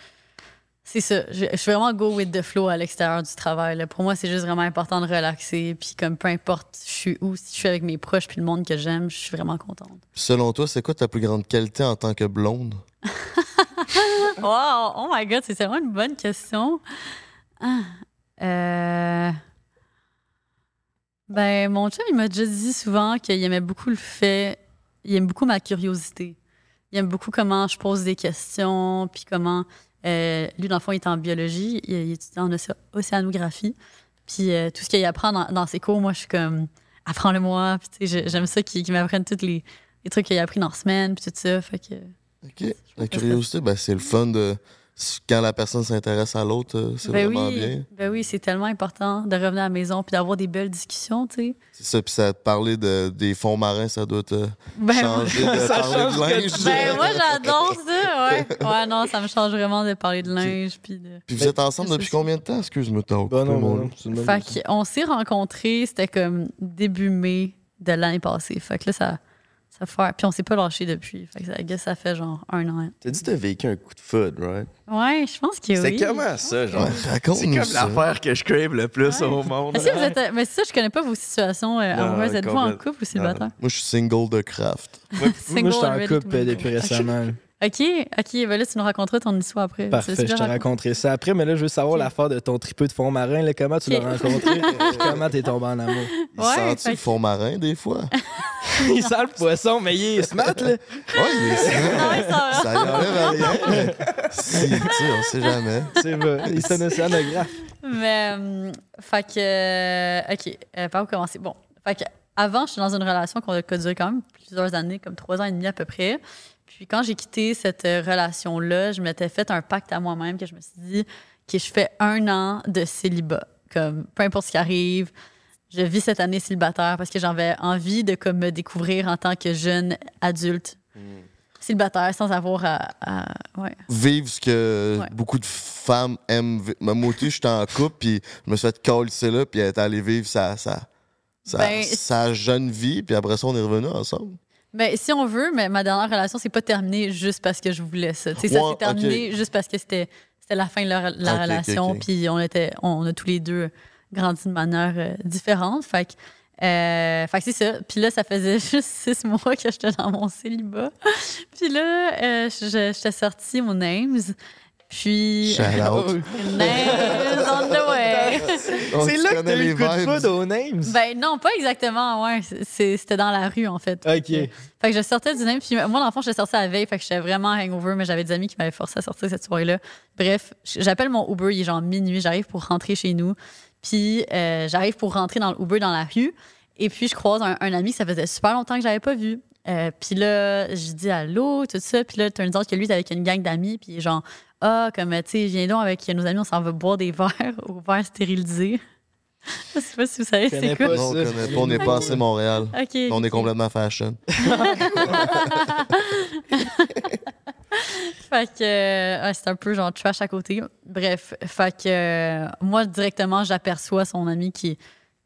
c'est ça. Je, je suis vraiment go with the flow à l'extérieur du travail. là. Pour moi, c'est juste vraiment important de relaxer. Puis comme peu importe je suis où, si je suis avec mes proches puis le monde que j'aime, je suis vraiment contente. Selon toi, c'est quoi ta plus grande qualité en tant que blonde? (laughs) Wow! Oh my God, c'est vraiment une bonne question. Ah, euh, Ben, mon chum, il m'a déjà dit souvent qu'il aimait beaucoup le fait... Il aime beaucoup ma curiosité. Il aime beaucoup comment je pose des questions, puis comment... euh, lui, dans le fond, il est en biologie, il, il étudie en océ- océanographie. Puis euh, tout ce qu'il apprend dans, dans ses cours, moi, je suis comme... Apprends-le-moi. Puis j'aime ça qu'il qu'il m'apprenne tous les, les trucs qu'il a appris dans la semaine, puis tout ça. Fait que... OK. La curiosité, ben, c'est le fun de. Quand la personne s'intéresse à l'autre, euh, c'est Ben vraiment oui, bien. Ben oui, c'est tellement important de revenir à la maison puis d'avoir des belles discussions, tu sais. C'est ça, puis ça te parler de, des fonds marins, ça doit te Ben, changer (laughs) de Ça parler change de linge. ben moi, j'adore ça, ouais. Ouais, non, ça me change vraiment de parler de linge puis de... Puis vous êtes ensemble c'est depuis ça. combien de temps? Excuse-moi, t'as Bah occupé non, mon non, Fait qu'on s'est rencontrés, c'était comme début mai de l'année passée. Fait que là, ça, ça fait... Puis on s'est pas lâché depuis. Fait que ça, I guess ça fait genre un an. T'as dit que t'as vécu un coup de foudre, right? Ouais, je pense que C'est oui. comment ça, genre? Ouais, C'est raconte-nous comme ça. l'affaire que je crave le plus Ouais. au monde. Mais si vous êtes... Mais ça, je connais pas vos situations euh, Non, amoureuses. Êtes-vous en couple ou célibataire? Moi, je suis single de craft. Moi, (laughs) Single moi, je suis and en couple euh, depuis récemment. OK, OK. Ben là, tu nous raconteras ton histoire après. Parfait, je te raconter? raconterai ça après, mais là, je veux savoir Ok. l'affaire de ton tripeux de fond marin. là. comment tu l'as rencontré? (laughs) comment t'es tombé en amour? Il Ouais, sent-tu fait le fond marin, des fois? (laughs) il sent le poisson, mais il est smart, là. Ouais, il est Non, il s'en va. Ça y enlève rien. mais Si, tu sais, on sait jamais. C'est vrai. Il un océanographe. Mais, euh, fait que, euh, OK, euh, par où commencer? Bon, fait que, avant, j'étais dans une relation qu'on a qui a duré quand même plusieurs années, comme trois ans et demi à peu près. Puis quand j'ai quitté cette euh, relation-là, je m'étais fait un pacte à moi-même que je me suis dit que je fais un an de célibat. Comme, peu importe ce qui arrive, je vis cette année célibataire parce que j'avais envie de comme, me découvrir en tant que jeune adulte célibataire sans avoir à... à- ouais. Vivre ce que Ouais. beaucoup de femmes aiment. vi- Moi, moi aussi, j'étais en couple, puis je me suis fait coller là, puis elle est allée vivre sa, sa, sa, Ben, sa jeune vie, puis après ça, on est revenus ensemble. Ben, si on veut, mais ma dernière relation, c'est pas terminé juste parce que je voulais ça. Sais, ça s'est terminé juste parce que c'était c'était la fin de la, relation, puis on était, on a tous les deux grandi de manière euh, différente. Fait que, euh, fait que c'est ça. Puis là, ça faisait (laughs) juste six mois que j'étais dans mon célibat. (laughs) puis là, euh, je- j'étais sortie mon names. Puis. Shout out. Names on the way. C'est tu là que t'as eu le coup de foudre aux names. ben non, pas exactement, ouais. C'était dans la rue, en fait. OK. Fait que je sortais du name. Puis moi, dans le fond, j'étais sortie la veille. Fait que j'étais vraiment hangover, mais j'avais des amis qui m'avaient forcé à sortir cette soirée-là. Bref, j'appelle mon Uber. Il est genre minuit. J'arrive pour rentrer chez nous. Puis euh, j'arrive pour rentrer dans le Uber dans la rue. Et puis je croise un, un ami que ça faisait super longtemps que j'avais pas vu. Euh, puis là, je dis allô, tout ça. Puis là, turns out que lui, il est avec une gang d'amis. Puis genre, ah, comme, tu sais, viens donc avec nos amis, on s'en va boire des verres (laughs) au verre stérilisé. Je sais pas si vous savez c'est quoi. pas Non, on ça. connaît pas, on est passé Montréal. On est complètement fashion. (laughs) Fait que euh, ouais, c'est un peu genre trash à côté. Bref, fait que euh, moi directement j'aperçois son ami qui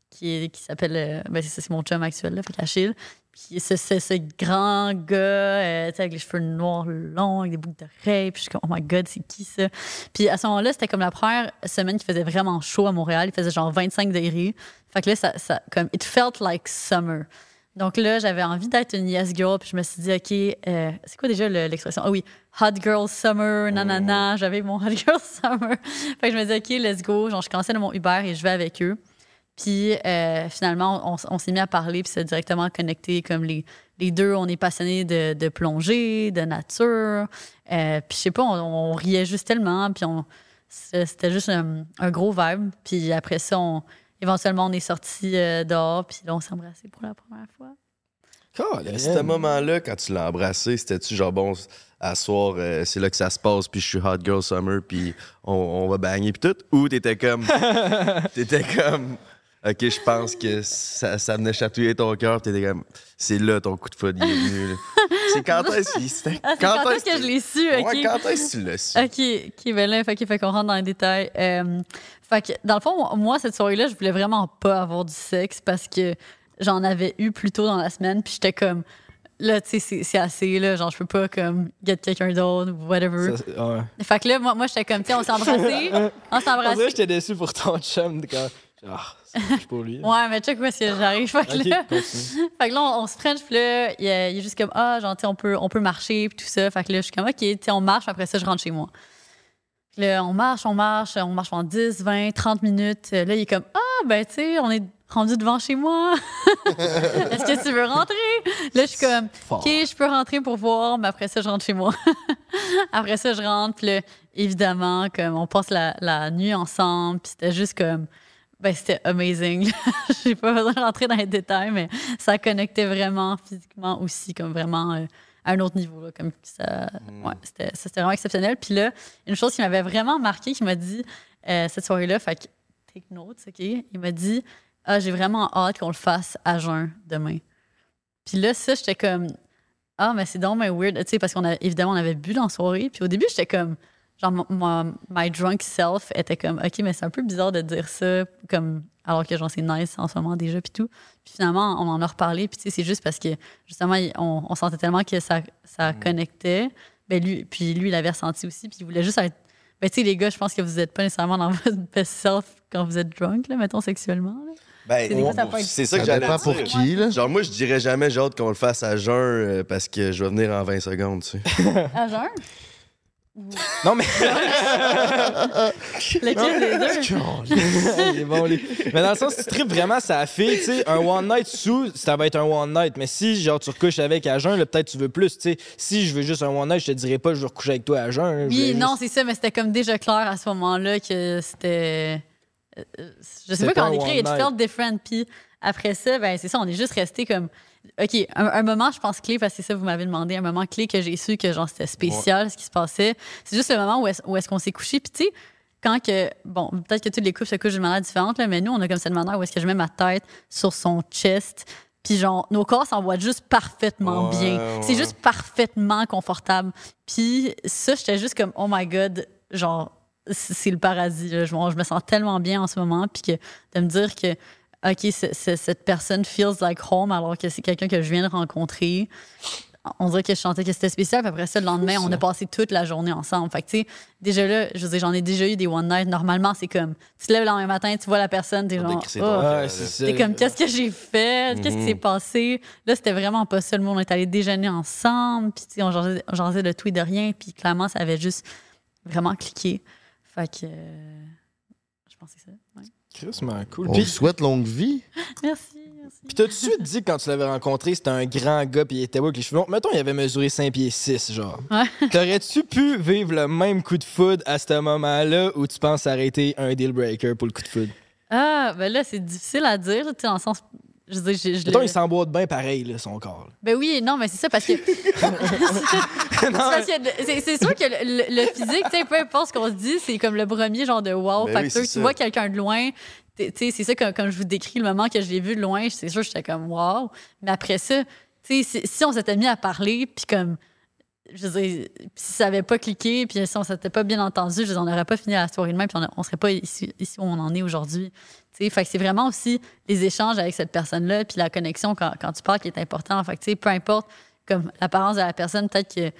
qui, qui s'appelle euh, ben c'est mon chum actuel là, fait qu'Achille. Puis ce grand gars euh, avec les cheveux noirs longs avec des boucles d'oreilles, puis je suis comme oh my god, c'est qui ça? Puis à ce moment-là, c'était comme la première semaine qui faisait vraiment chaud à Montréal, il faisait genre 25 degrés. Fait que là ça, ça comme it felt like summer. Donc là, j'avais envie d'être une yes girl, puis je me suis dit, OK, euh, c'est quoi déjà le- l'expression? Ah oui, hot girl summer, nanana. J'avais mon hot (laughs) girl summer. fait que je me dis, OK, let's go. Genre, je cancelle mon Uber et je vais avec eux. Puis euh, finalement, on, on s'est mis à parler, puis c'est directement connecté. Comme les, les deux, on est passionnés de, de plongée, de nature. Euh, puis je sais pas, on, on riait juste tellement, puis on, c'était juste un, un gros vibe. Puis après ça, on, éventuellement, on est sortis euh, dehors, puis là, on s'est embrassés pour la première fois. À ce moment-là, quand tu l'as embrassé, c'était-tu genre bon, à soir, euh, c'est là que ça se passe, puis je suis hot girl summer, puis on, on va bagner, puis tout? Ou t'étais comme. (laughs) t'étais comme. Ok, je pense que ça, ça venait chatouiller ton cœur, t'étais comme. C'est là ton coup de foudre, il est venu. là. C'est quand est-ce qu'il- Ah, c'est quand, est-ce que je l'ai su, OK? Ouais, quand est-ce que tu l'as su? OK, OK, ben là, fait, que- fait qu'on rentre dans les détails. Euh, fait que, dans le fond, moi, cette soirée-là, je voulais vraiment pas avoir du sexe parce que j'en avais eu plus tôt dans la semaine, puis j'étais comme, là, tu sais, c'est- c'est assez, là, genre, je peux pas, comme, get quelqu'un d'autre ou whatever. Ça, c'est- ouais. Fait que là, moi, moi j'étais comme, tu sais, on s'est embrassés, (laughs) on s'est En vrai, embrassés. j'étais déçu pour ton chum. Quand... Ah, pour lui. Ouais, mais check où est-ce que j'arrive. Fait que Ok, là, continue. Fait que là, on, on se french, puis là, il, est- juste comme, ah, genre, tu sais, on peut, on peut marcher, puis tout ça. Fait que là, je suis comme, OK, tu sais, on marche, puis après ça, je rentre chez moi. Là, on marche, on marche, on marche pendant 10, 20, 30 minutes. Là, il est comme, ah, ben, tu sais, on est rendu devant chez moi. (laughs) Est-ce que tu veux rentrer? Là, je suis comme. OK, je peux rentrer pour voir, mais après ça, je rentre chez moi. (laughs) après ça, je rentre, puis là, évidemment, comme, on passe la, la nuit ensemble, puis c'était juste comme, ben, c'était amazing. (laughs) J'ai pas besoin de rentrer dans les détails, mais ça connectait vraiment physiquement aussi, comme vraiment euh, à un autre niveau. Là, comme ça, ouais, c'était, c'était vraiment exceptionnel. Puis là, une chose qui m'avait vraiment marqué, qui m'a dit euh, cette soirée-là, fait que take notes, OK? Il m'a dit Ah, j'ai vraiment hâte qu'on le fasse à jeun demain. Puis là, ça, j'étais comme Ah, mais c'est donc mais weird. Tu sais, parce qu'on a évidemment, on avait bu dans la soirée. Puis au début, j'étais comme genre, mon- mon- my drunk self était comme OK, mais c'est un peu bizarre de dire ça, comme alors que genre, c'est nice en ce moment déjà, puis tout. Puis finalement, on en a reparlé. Puis tu sais, c'est juste parce que justement, on, on sentait tellement que ça, ça connectait. Ben lui, puis lui, il avait ressenti aussi. Puis il voulait juste être. Ben, tu sais, les gars, je pense que vous n'êtes pas nécessairement dans (laughs) votre best self quand vous êtes drunk, là, mettons sexuellement. là. Ben, C'est ça que j'allais dépend pour qui, là. Genre, moi, je dirais jamais, j'ai hâte qu'on le fasse à jeun euh, parce que je vais venir en 20 secondes, tu sais. (laughs) À jeun? Non, mais. (laughs) Lequel des deux? (laughs) Il est bon, lui. Mais dans le sens, si tu tripes vraiment sa fille, tu sais, un one night sous, ça va être un one night. Mais si, genre, tu recouches avec à jeun, là, peut-être tu veux plus, tu sais. Si je veux juste un one night, je te dirais pas, je veux recoucher avec toi à jeun. là. Je Oui, voulais non, juste- c'est ça, mais c'était comme déjà clair à ce moment-là que c'était. euh, euh, Je sais C'était pas pas comment un one it night. felt different. Puis après ça, ben c'est ça, on est juste resté comme. OK, un, un moment, je pense, clé, parce que c'est ça, vous m'avez demandé, un moment clé que j'ai su que genre c'était spécial ce qui se passait. C'est juste le moment où est-ce où est-ce qu'on s'est couché. Puis tu sais, quand que. Bon, peut-être que toutes les couples se couchent d'une manière différente, là, mais nous, on a comme cette manière où est-ce que je mets ma tête sur son chest. Puis genre, nos corps s'envoient juste parfaitement Ouais, bien. C'est juste parfaitement confortable. Puis ça, j'étais juste comme, oh my God, genre, c'est c'est le paradis. là. Je, je me sens tellement bien en ce moment. Puis que de me dire que, OK, cette personne feels like home alors que c'est quelqu'un que je viens de rencontrer. On dirait que je sentais que c'était spécial. Puis après ça, le lendemain, on a passé toute la journée ensemble. Fait que, tu sais, déjà là, je veux dire, j'en ai déjà eu des one night. Normalement, c'est comme, tu te lèves le lendemain matin, tu vois la personne, t'es genre, oh. T'es comme, qu'est-ce que j'ai fait? Qu'est-ce qui Mhm. s'est passé? Là, c'était vraiment pas ça. Le monde, on est allé déjeuner ensemble, puis tu sais, on jasait, on jasait de tout et de rien, puis clairement, ça avait juste vraiment cliqué. Fait que. Je pense que c'est ça. ouais. Crissement cool. On souhaite longue vie. (laughs) Merci, merci. puis t'as tout de suite dit que quand tu l'avais rencontré, c'était un grand gars, puis il était beau avec les cheveux longs? Mettons, il avait mesuré 5 pieds 6, genre. Ouais. (laughs) T'aurais-tu pu vivre le même coup de foudre à ce moment-là où tu penses arrêter un deal breaker pour le coup de foudre? Ah, ben là, c'est difficile à dire, tu sais, dans le sens. Je veux dire, je, je Mettons, le- il s'emboîte bien pareil, là, son corps. là. Ben oui, non, mais c'est ça parce que. (laughs) (laughs) C'est parce que le- c'est c'est sûr que le, le- le physique, tu sais, peu importe ce qu'on se dit, c'est comme le premier genre de wow Ben oui, factor. c'est tu ça. vois quelqu'un de loin, t'es- tu sais, c'est ça comme, comme je vous décris le moment que je l'ai vu de loin, c'est sûr, j'étais comme wow. Mais après ça, tu sais, si, si on s'était mis à parler, puis comme. Je veux dire, si ça avait pas cliqué, puis si on s'était pas bien entendu, je veux dire, on n'aurait pas fini la soirée de même, puis on, a- on serait pas ici, ici où on en est aujourd'hui. Fait que c'est vraiment aussi les échanges avec cette personne-là, puis la connexion quand, quand tu parles qui est important. Fait que, peu importe comme l'apparence de la personne, peut-être que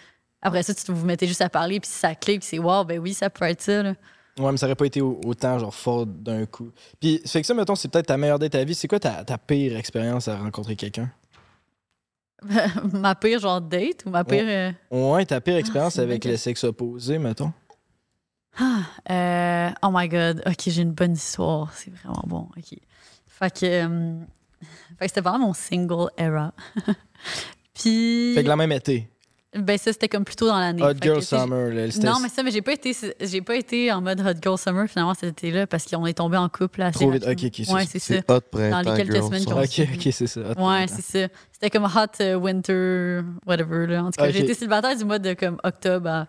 après ça, tu vous mettez juste à parler, puis si ça clique, puis c'est wow, ben oui, ça peut être ça. Là. Ouais, mais ça aurait pas été au- autant, genre, fort d'un coup. Puis, fait que ça, mettons, c'est peut-être ta meilleure date de ta vie. C'est quoi ta, ta pire expérience à rencontrer quelqu'un? (laughs) ma pire genre date ou ma pire. euh, Ouais, ta pire expérience c'est une avec bonne le sexe opposé, mettons. euh, oh my god, ok, j'ai une bonne histoire, c'est vraiment bon. Ok. Fait que, euh, fait que c'était vraiment mon single era. (laughs) Puis, Fait que la même été. ben ça, c'était comme plus tôt dans l'année. Hot Fait que, Girl sais, Summer. là, Non, mais ça, mais j'ai pas été, j'ai pas été en mode Hot Girl Summer finalement cet été-là parce qu'on est tombé en couple assez Trop vite. Ok, ok, c'est Ouais, c'est ça. Hot printemps, Dans les quelques girl, semaines qu'on- Ok, ok, c'est ça. Hot Ouais, c'est ça. C'était comme hot euh, winter, whatever. Là. En tout cas, Ok. j'ai été célibataire du mois de comme octobre à,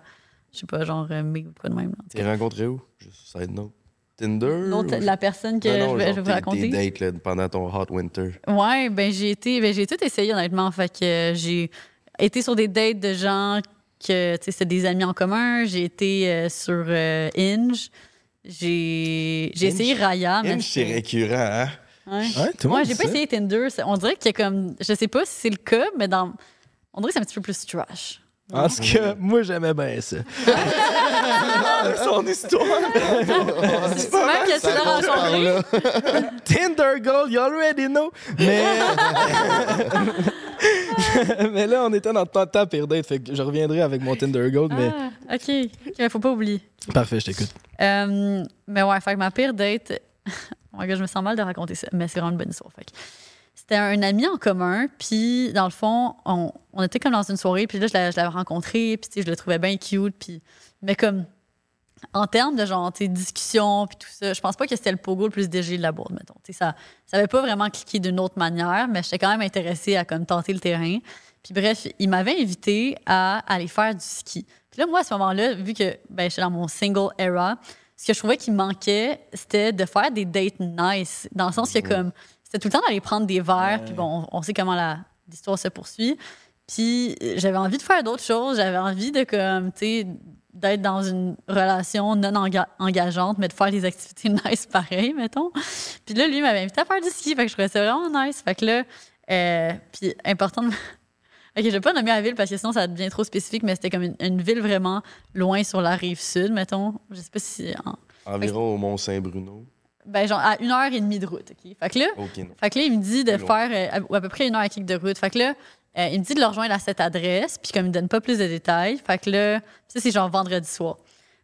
je sais pas, genre euh, mai ou quoi de même. T'es rencontré où? Juste side note. Tinder? ou- la personne que Non, non, je vais, genre je vais vous raconter. Tes dates là, pendant ton hot winter. Ouais, ben j'ai été, ben j'ai tout essayé honnêtement. Fait que euh, j'ai été sur des dates de gens que, tu sais, c'était des amis en commun. J'ai été euh, sur euh, Inge. J'ai essayé Raya, mais Inge, c'est récurrent, hein? Ouais. Ouais, tout le Ouais, j'ai pas essayé Tinder. On dirait qu'il y a comme. Je sais pas si c'est le cas, mais dans. On dirait que c'est un petit peu plus trash. En tout cas, moi, j'aimais bien ça. (laughs) Son histoire. C'est même que tu l'as rencontré. (laughs) Tinder Gold, you already know. Mais... (laughs) mais là, on était dans le temps pire date, fait que je reviendrai avec mon Tinder Gold, mais... Ah, ok. Ok, mais faut pas oublier. Parfait, je t'écoute. Euh, mais ouais, fait que ma pire date. oh my God, je me sens mal de raconter ça, mais c'est vraiment une bonne histoire. Fait que C'était un ami en commun, puis dans le fond, on, on était comme dans une soirée, puis là, je l'avais rencontré, puis je le trouvais bien cute, puis. Mais comme. En termes de genre, discussion, puis tout ça, je pense pas que c'était le pogo le plus DG de la bourde, mettons. Tu sais, ça, ça avait pas vraiment cliqué d'une autre manière, mais j'étais quand même intéressée à comme tenter le terrain. Puis bref, il m'avait invité à aller faire du ski. Puis là, moi, à ce moment-là, vu que ben, j'étais dans mon single era, ce que je trouvais qui manquait, c'était de faire des dates nice. Dans le sens que, comme, c'était tout le temps d'aller prendre des verres, puis bon, on, on sait comment la- l'histoire se poursuit. Puis j'avais envie de faire d'autres choses. J'avais envie de, comme, tu sais, d'être dans une relation non enga- engageante, mais de faire des activités (laughs) nice pareil, mettons. Puis là, lui, m'avait invité à faire du ski. Fait que je trouvais ça vraiment nice. Fait que là, euh, puis important de... (laughs) OK, je vais pas nommer la ville parce que sinon ça devient trop spécifique, mais c'était comme une, une ville vraiment loin sur la rive sud, mettons. Je sais pas si... en- Environ au Mont-Saint-Bruno. Ben, genre à une heure et demie de route, OK? Fait que là, fait que là, il me dit de faire euh, à, peu près une heure et quelques de route. Fait que là, euh, il me dit de le rejoindre à cette adresse, puis comme il me donne pas plus de détails, fait que là, ça, c'est genre vendredi soir.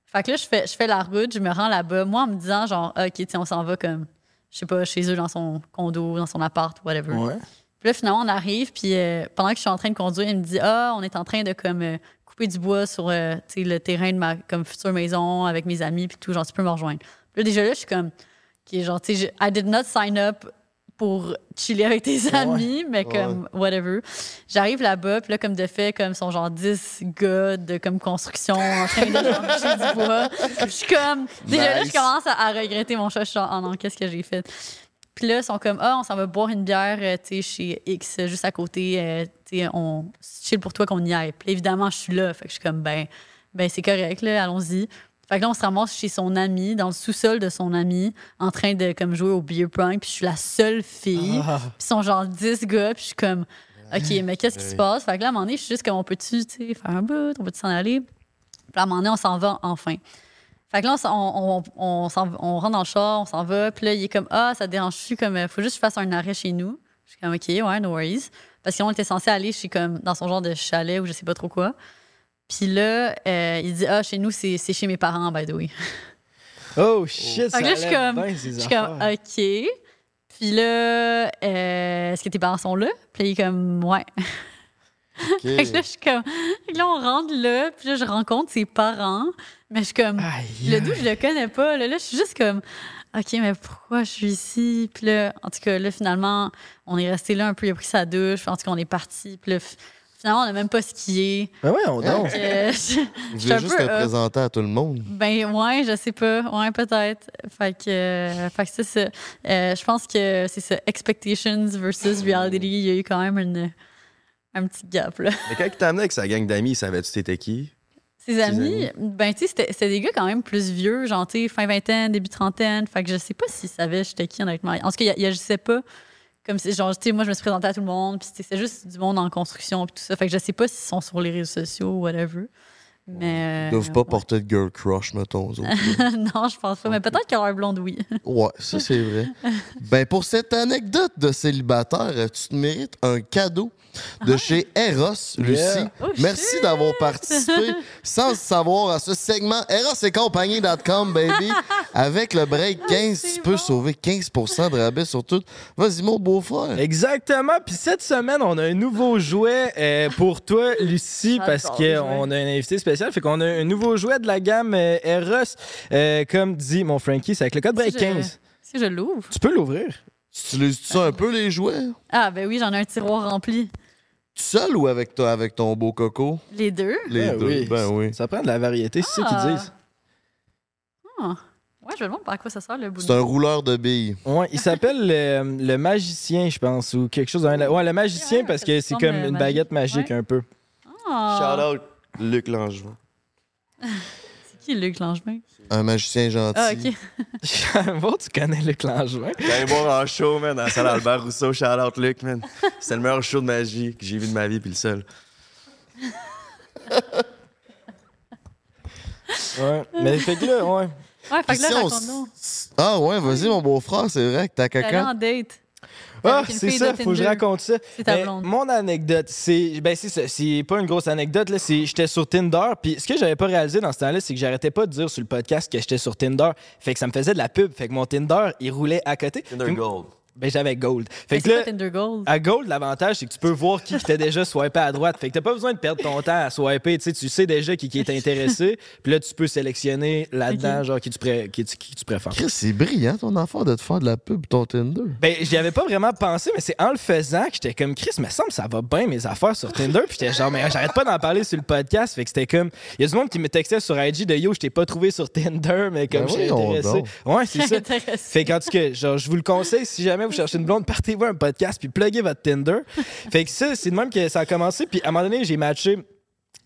Fait que là, je fais, je fais la route, je me rends là-bas, moi, en me disant, genre, OK, tiens, on s'en va comme, je sais pas, chez eux, dans son condo, dans son appart, whatever. Ouais. Puis là, finalement, on arrive, puis euh, pendant que je suis en train de conduire, il me dit Ah, on est en train de comme euh, couper du bois sur euh, le terrain de ma comme future maison avec mes amis, puis tout, genre, tu peux me rejoindre. Puis là, déjà là, je suis comme Ok, genre, tu sais, I did not sign up pour chiller avec tes amis, mais comme whatever. J'arrive là-bas, puis là, comme de fait, comme sont genre 10 gars de comme construction en train de genre, du bois. Je suis comme. Déjà là, je commence à, à regretter mon chat. Je suis genre, oh non, qu'est-ce que j'ai fait? Puis là, ils sont comme, ah, on s'en va boire une bière, euh, tu sais, chez X, juste à côté. euh, tu sais, on chill pour toi qu'on y aille. Puis évidemment, je suis là. Fait que je suis comme, ben, ben c'est correct, là, allons-y. Fait que là, on se ramasse chez son ami, dans le sous-sol de son ami, en train de comme jouer au beer pong. Puis je suis la seule fille. Ah. Puis ils sont genre 10 gars. Puis je suis comme, OK, mais qu'est-ce qui se passe? Fait que là, à un moment donné, je suis juste comme, on peut-tu, faire un bout? On peut-tu s'en aller? Puis là, à un moment donné, on s'en va enfin. Fait que là, on, rentre dans le char, on s'en va. Puis là, il est comme, ah, ça dérange-tu? Comme, euh, faut juste que je fasse un arrêt chez nous. Je suis comme, OK, ouais, no worries. Parce qu'on était censé aller chez, comme, dans son genre de chalet ou je sais pas trop quoi. Puis là, euh, il dit, ah, chez nous, c'est chez mes parents, by the way. Oh shit, ça Fait que là, je suis comme- bien, ces Je suis comme, affaires. OK. Puis là, euh, est-ce que tes parents sont là? Puis là, il est comme, ouais. (laughs) Fait que là, je suis comme, fait là, on rentre là, puis là, je rencontre ses parents, mais je suis comme, Aïe. le doux, je le connais pas. Là, là, je suis juste comme, OK, mais pourquoi je suis ici? Puis là, en tout cas, là, finalement, on est resté là un peu, il a pris sa douche, puis en tout cas, on est parti. Puis là, finalement, on n'a même pas skié. Ben ouais, on danse. Euh, (laughs) je- Je voulais juste te présenter à tout le monde? ben ouais, je sais pas. Ouais, peut-être. Fait que, euh, fait que c'est ça. Euh, je pense que c'est ça. Expectations versus reality. Il y a eu quand même une, un petit gap, là. Mais quand il t'a amené avec sa gang d'amis, savais-tu t'étais qui? Ses amis, ben tu sais, c'était c'était des gars quand même plus vieux, genre, tu sais, fin vingtaine, début trentaine. Fait que je sais pas s'ils savaient j'étais qui, honnêtement. En tout cas, il agissait pas comme si, genre, tu sais, moi, je me suis présentée à tout le monde, puis c'est juste du monde en construction, puis tout ça. Fait que je sais pas s'ils sont sur les réseaux sociaux ou whatever. Mais. Ils doivent euh, pas ouais. porter de girl crush, mettons. eux autres, (laughs) non, je pense pas. Mais peut-être que leur blonde, oui. (laughs) ouais, ça, c'est vrai. ben, pour cette anecdote de célibataire, tu te mérites un cadeau de chez Eros, Lucie. Yeah. Oh, Merci d'avoir participé sans le savoir à ce segment Eros et compagnie.com, baby. Avec le break 15, Ah, tu peux bon. sauver 15% de rabais sur tout. Vas-y, mon beau-frère. Exactement. Puis cette semaine, on a un nouveau jouet euh, pour toi, Lucie, parce qu'on a un invité spécial. Fait qu'on a un nouveau jouet de la gamme euh, Eros. Euh, comme dit mon Frankie, c'est avec le code break Si je- 15. Si je l'ouvre. Tu peux l'ouvrir. Tu utilises ça un peu, les jouets? Ah, ben oui, j'en ai un tiroir rempli. Tu seul ou avec, toi, avec ton beau coco? Les deux. Les Ben deux. oui. Ben oui. Ça prend de la variété, c'est ça Ah. qu'ils disent. Ah. Ouais, je me demande par quoi ça sert le bout C'est un rouleur de billes. Ouais, il s'appelle le, le magicien, je pense, ou quelque chose. dans Ouais, le magicien, Ouais, parce que c'est comme une magique. baguette magique Ouais. un peu. Ah. Shout out Luc Langevin. (laughs) C'est qui Luc Langevin? Un magicien gentil. Ah, ok. (laughs) bon, tu connais le Langevin. (laughs) J'allais voir en show, man, dans la salle Albert Rousseau. Shout out Luc, man. C'était le meilleur show de magie que j'ai vu de ma vie, puis le seul. Ouais. Mais fait que là, ouais. Ouais, fait que là, on raconte-nous. Ah ouais, vas-y, mon beau-frère, c'est vrai que t'as caca. en date. Ah, c'est ça, faut que je raconte ça. C'est ta Ben, mon anecdote, c'est ben c'est ça, c'est pas une grosse anecdote là, c'est j'étais sur Tinder, puis ce que j'avais pas réalisé dans ce temps-là, c'est que j'arrêtais pas de dire sur le podcast que j'étais sur Tinder, fait que ça me faisait de la pub, fait que mon Tinder, il roulait à côté. Tinder Puis- Gold. Ben j'avais Gold. Mais Fait que là Tinder Gold. à Gold, l'avantage, c'est que tu peux voir qui était déjà swipé à droite. Fait que t'as pas besoin de perdre ton temps à swiper. Tu sais, tu sais déjà qui, qui est intéressé. Puis là, tu peux sélectionner là-dedans, genre, qui tu, pré- qui, tu- qui tu préfères. Chris, c'est brillant ton affaire de te faire de la pub ton Tinder. Ben, j'y avais pas vraiment pensé, mais c'est en le faisant que j'étais comme Chris, me semble ça va bien mes affaires sur Tinder. Puis j'étais genre, mais j'arrête pas d'en parler sur le podcast. Fait que c'était comme. Il y a du monde qui me textait sur IG de Yo, je t'ai pas trouvé sur Tinder, mais comme Ben je suis intéressé. donc. Ouais, c'est (laughs) ça. Fait qu'en tout cas, genre, je vous le conseille, si jamais vous cherchez une blonde, partez-vous un podcast puis pluguez votre Tinder. fait que ça, c'est de même que ça a commencé. Puis à un moment donné, j'ai matché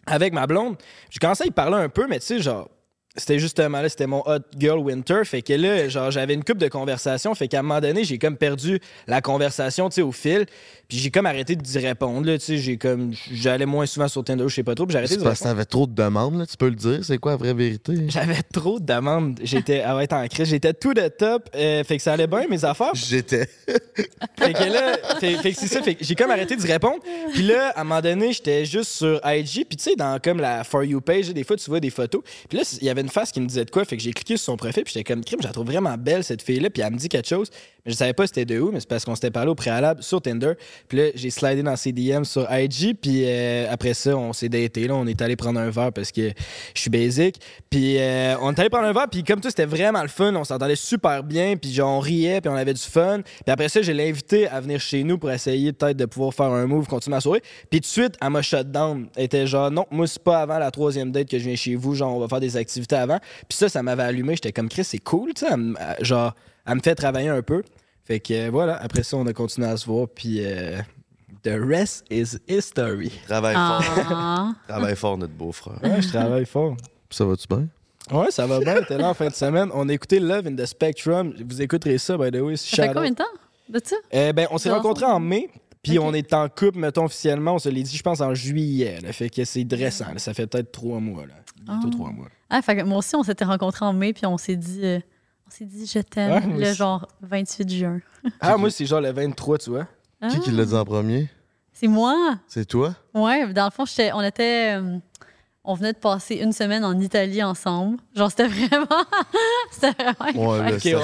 avec ma blonde. J'ai commencé à y parler un peu, mais tu sais, genre, c'était justement là, c'était mon hot girl winter. Fait que là, genre, j'avais une coupe de conversation. Fait qu'à un moment donné, j'ai comme perdu la conversation, tu sais, au fil. Puis j'ai comme arrêté d'y répondre, là, tu sais. J'ai comme, j'allais moins souvent sur Tinder, je sais pas trop. Puis j'ai arrêté C'est de parce que t'avais trop de demandes, là, tu peux le dire. C'est quoi la vraie vérité? (laughs) J'avais trop de demandes. J'étais, ah ouais, en crise. J'étais tout de top. Euh, fait que ça allait bien, mes affaires. J'étais. (laughs) Fait que là, fait, fait que c'est ça. Fait que j'ai comme arrêté d'y répondre. Puis là, à un moment donné, j'étais juste sur IG. Puis tu sais, dans comme la For You page, des fois, tu vois des photos. Puis là, il y avait face qui me disait de quoi. Fait que j'ai cliqué sur son profil. Puis j'étais comme, crime, je la trouve vraiment belle, cette fille-là. Puis elle me dit quelque chose. Mais je savais pas c'était de où, mais c'est parce qu'on s'était parlé au préalable sur Tinder. Puis là, j'ai slidé dans ses sur IG. Puis euh, après ça, on s'est daté. Là, on est allé prendre un verre parce que je suis basic. Puis euh, on est allé prendre un verre. Puis comme tout, c'était vraiment le fun. On s'entendait super bien. Puis genre, on riait. Puis on avait du fun. Puis après ça, je l'ai invité à venir chez nous pour essayer peut-être de pouvoir faire un move, continuer à sourire. Puis tout de suite, elle m'a shut down. Elle était genre, non, moi, c'est pas avant la troisième date que je viens chez vous. Genre, on va faire des activités avant. Puis ça, ça m'avait allumé. J'étais comme, Chris, c'est cool. Tu sais, elle me- elle- genre, elle me fait travailler un peu. Fait que euh, voilà, après ça, on a continué à se voir. Puis euh, the rest is history. Travaille fort. Ah. (laughs) Travaille fort, notre beau-frère. Ouais, je travaille fort. Ça va-tu bien? Ouais, ça va bien. T'es là en fin de semaine. On a écouté Love in the Spectrum. Vous écouterez ça, by the way. Ça fait combien de temps de ça? Euh, ben, on s'est rencontrés en mai, puis on est en couple, mettons, officiellement. On se l'est dit, je pense, en juillet. là. Fait que c'est là. Ça fait peut-être trois mois. Là. Bientôt Ah. trois mois. Ah, fait que moi aussi, on s'était rencontrés en mai, puis on s'est dit, euh, on s'est dit, je t'aime, le aussi. genre 28 juin. (laughs) Ah, moi, c'est genre le 23, tu vois. Ah, Qui qui l'a dit en premier? C'est moi. C'est toi? Ouais, dans le fond, j'étais- on était. euh, on venait de passer une semaine en Italie ensemble. Genre, c'était vraiment. (laughs) c'était vraiment. Ouais, c'est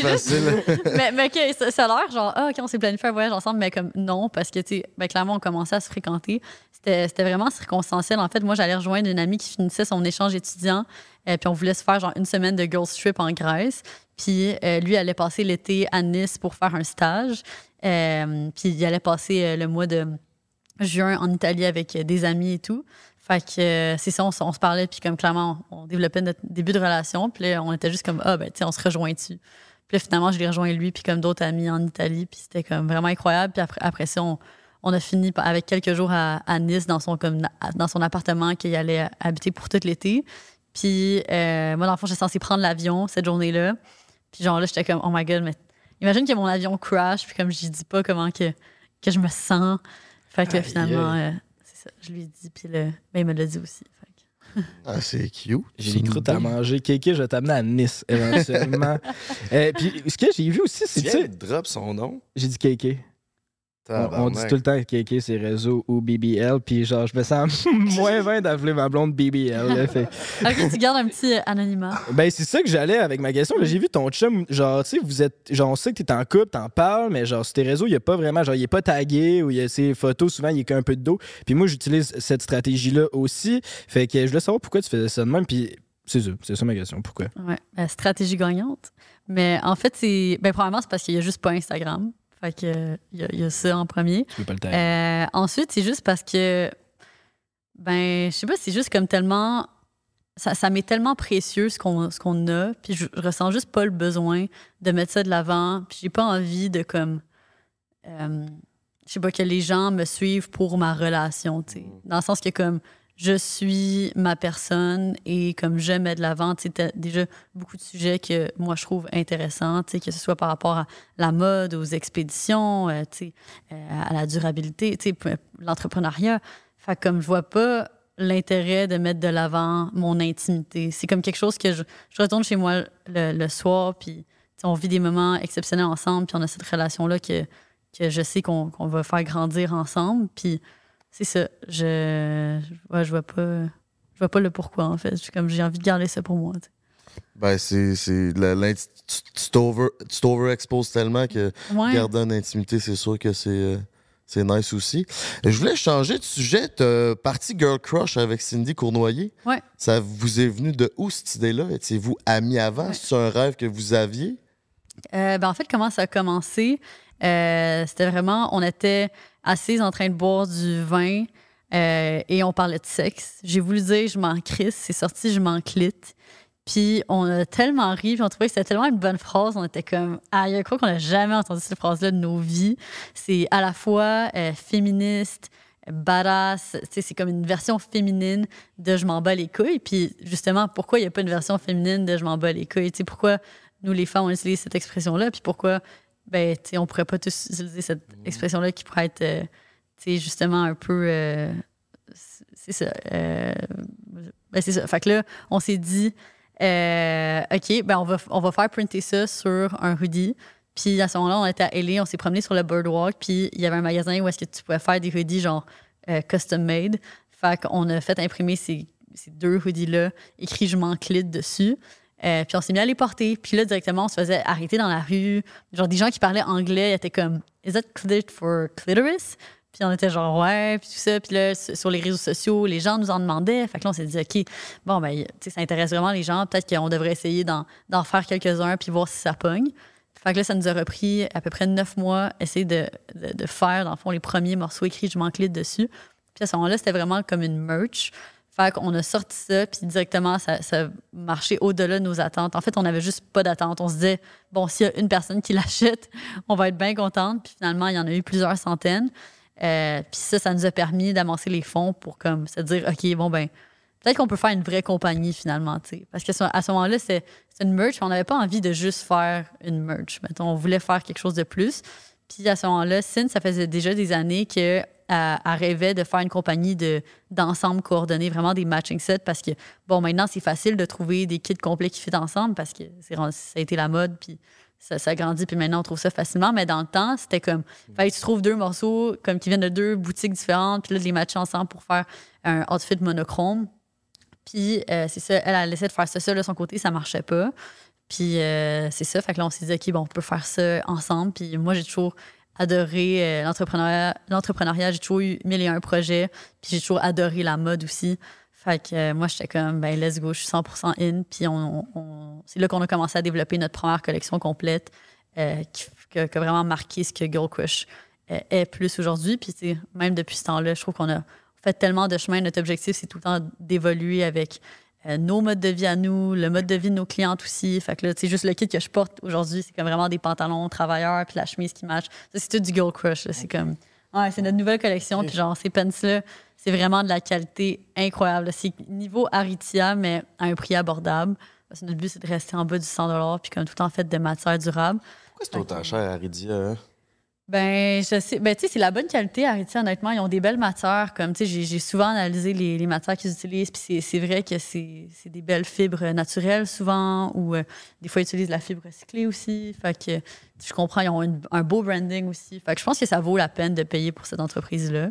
facile. (laughs) mais mais ça, ça a l'air genre, ah, OK, on s'est planifié un voyage ensemble, mais comme non, parce que, tu sais, ben, clairement, on commençait à se fréquenter. C'était c'était vraiment circonstanciel. En fait, moi, j'allais rejoindre une amie qui finissait son échange étudiant, euh, puis on voulait se faire genre une semaine de girls trip en Grèce. Puis euh, lui allait passer l'été à Nice pour faire un stage. Euh, puis il allait passer euh, le mois de juin en Italie avec des amis et tout. Fait que euh, c'est ça, on, se parlait, puis comme clairement, on, on développait notre début de relation. Puis là, on était juste comme, ah, ben, tu sais, on se rejoint-tu. Puis là, finalement, je l'ai rejoint lui, puis comme d'autres amis en Italie. Puis c'était comme vraiment incroyable. Puis après, après ça, on, on a fini avec quelques jours à, à Nice dans son, comme, dans son appartement qu'il allait habiter pour tout l'été. Puis euh, moi, dans le fond, j'étais censée prendre l'avion cette journée-là. Puis genre là, j'étais comme, oh my god, mais imagine que mon avion crash, puis comme je dis pas comment que, que je me sens. Fait que là, finalement, euh, ça, je lui ai dit, puis le, ben, il me l'a dit aussi. Fait que Ah, c'est cute. J'ai des une croûtes à manger. Kéké, je vais t'amener à Nice éventuellement. (laughs) Euh, puis ce que j'ai vu aussi, c'est Tu viens de drop son nom? j'ai dit Kéké. On, on dit tout le temps Kéké, c'est réseau ou BBL. Puis genre, je me sens (laughs) moins 20 d'appeler ma blonde BBL. là. Fait- Ok, tu gardes un petit euh, anonymat. Ben, c'est ça que j'allais avec ma question. J'ai vu ton chum, genre, tu sais, vous êtes. Genre, on sait que t'es en couple, t'en parles, mais genre, sur tes réseaux, il y a pas vraiment. Genre, il est pas tagué ou il y a ses photos, souvent, il est qu'un peu de dos. Puis moi, j'utilise cette stratégie-là aussi. Fait que je voulais savoir pourquoi tu faisais ça de même. Puis c'est ça, c'est ça ma question. Pourquoi? Ouais, euh, stratégie gagnante. Mais en fait, c'est. Ben, premièrement, c'est parce qu'il y a juste pas Instagram. Fait que il y, a- il y a ça en premier. Tu peux pas le taguer. Euh, ensuite, c'est juste parce que. Ben, je sais pas, c'est juste comme tellement. Ça, ça m'est tellement précieux ce qu'on ce qu'on a. Puis je, je ressens juste pas le besoin de mettre ça de l'avant. Puis j'ai pas envie de comme. euh, je sais pas, que les gens me suivent pour ma relation, tu sais. Dans le sens que comme je suis ma personne et comme je mets de l'avant, tu sais, déjà beaucoup de sujets que moi je trouve intéressants, tu sais, que ce soit par rapport à la mode, aux expéditions, euh, tu sais, euh, à la durabilité, tu sais, l'entrepreneuriat. Fait comme je vois pas l'intérêt de mettre de l'avant mon intimité. C'est comme quelque chose que je, je retourne chez moi le, soir, puis on vit des moments exceptionnels ensemble, puis on a cette relation-là que, que je sais qu'on qu'on va faire grandir ensemble. Puis c'est ça. Je, ouais, je vois pas. Je vois pas le pourquoi, en fait. Je suis comme j'ai envie de garder ça pour moi. Ben, c'est. Tu tu t'over- tu t'overexposes tellement que Ouais. garder une intimité, c'est sûr que c'est. euh, c'est nice aussi. Je voulais changer de sujet. T'as parti Girl Crush avec Cindy Cournoyer. Ouais. Ça vous est venu de où cette idée-là? Étiez-vous amis avant? Ouais. C'est un rêve que vous aviez? Euh, ben, en fait, comment ça a commencé? Euh, C'était vraiment, on était assises en train de boire du vin euh, et on parlait de sexe. J'ai voulu dire je m'en crisse, c'est sorti je m'en clite. Puis on a tellement ri, puis on trouvait que c'était tellement une bonne phrase. On était comme, ah, il y a quoi qu'on n'a jamais entendu cette phrase-là de nos vies. C'est à la fois euh, féministe, badass, c'est comme une version féminine de je m'en bats les couilles. Puis justement, pourquoi il n'y a pas une version féminine de je m'en bats les couilles? Tu sais, pourquoi nous, les femmes, on utilise cette expression-là? Puis pourquoi, ben, tu sais, on pourrait pas tous utiliser cette expression-là qui pourrait être, euh, tu sais, justement un peu. euh, c'est- ça. euh, ben, c'est ça. Fait que là, on s'est dit, OK, ben, on va, on va faire printer ça sur un hoodie. Puis à ce moment-là, on était à LA, on s'est promené sur le Birdwalk, puis il y avait un magasin où est-ce que tu pouvais faire des hoodies genre euh, custom made. Fait qu'on a fait imprimer ces, ces deux hoodies-là, écrit Je m'en clite dessus. Euh, puis on s'est mis à les porter. Puis là, directement, on se faisait arrêter dans la rue. Genre, des gens qui parlaient anglais étaient comme Is that clit for clitoris? Puis on était genre Ouais, puis tout ça. Puis là, sur les réseaux sociaux, les gens nous en demandaient. Fait que là, on s'est dit OK, bon, ben, tu sais, ça intéresse vraiment les gens. Peut-être qu'on devrait essayer d'en faire quelques-uns puis voir si ça pogne. Fait que là, ça nous a repris à peu près neuf mois, essayer de, faire, dans le fond, les premiers morceaux écrits Je m'en clite dessus. Puis à ce moment-là, c'était vraiment comme une merch. Fait qu'on a sorti ça, puis directement, ça, ça marchait au-delà de nos attentes. En fait, on n'avait juste pas d'attente. On se disait, bon, s'il y a une personne qui (laughs) l'achète, on va être bien contente. Puis finalement, il y en a eu plusieurs centaines. Euh, puis ça, ça nous a permis d'amasser les fonds pour comme se dire, OK, bon, ben, peut-être qu'on peut faire une vraie compagnie finalement, tu sais. Parce qu'à ce, ce moment-là, c'est une merch, on n'avait pas envie de juste faire une merch. On voulait faire quelque chose de plus. Puis à ce moment-là, Sin, ça faisait déjà des années qu'elle elle rêvait de faire une compagnie de, d'ensemble coordonné, vraiment des matching sets, parce que, bon, maintenant, c'est facile de trouver des kits complets qui fit ensemble parce que ça a été la mode, puis ça, ça grandit, puis maintenant, on trouve ça facilement. Mais dans le temps, c'était comme, tu trouves deux morceaux comme qui viennent de deux boutiques différentes, puis là, de les matcher ensemble pour faire un outfit monochrome. Puis euh, c'est ça, elle, elle essaie de faire ça seule de son côté, ça marchait pas. Puis euh, c'est ça, fait que là, on s'est dit, OK, bon, on peut faire ça ensemble. Puis moi, j'ai toujours adoré euh, l'entrepreneuriat. J'ai toujours eu mille et un projets. Puis j'ai toujours adoré la mode aussi. Fait que euh, moi, j'étais comme, ben, let's go, je suis 100% in. Puis on, on- c'est là qu'on a commencé à développer notre première collection complète euh, qui, a vraiment marqué ce que Girl Crush euh, est plus aujourd'hui. Puis même depuis ce temps-là, je trouve qu'on a fait tellement de chemin. Notre objectif, c'est tout le temps d'évoluer avec euh, nos modes de vie à nous, le mode de vie de nos clientes aussi. Fait que là, c'est juste le kit que je porte aujourd'hui, c'est comme vraiment des pantalons travailleurs, puis la chemise qui match. Ça, c'est tout du Girl Crush. C'est comme. Ouais, c'est notre nouvelle collection. Puis genre, ces pants-là, c'est vraiment de la qualité incroyable. C'est niveau Aritzia, mais à un prix abordable. Parce que notre but, c'est de rester en bas du 100 puis comme tout en fait de matière durable. Pourquoi c'est autant cher, Aridia? Hein? Ben, je sais. Ben, tu sais, c'est la bonne qualité, Ariti, honnêtement. Ils ont des belles matières. Comme, tu sais, j'ai- souvent analysé les, les matières qu'ils utilisent. Puis c'est- vrai que c'est des belles fibres naturelles, souvent. Ou euh, des fois, ils utilisent la fibre recyclée aussi. Fait que je comprends, ils ont un beau branding aussi. Fait que je pense que ça vaut la peine de payer pour cette entreprise-là.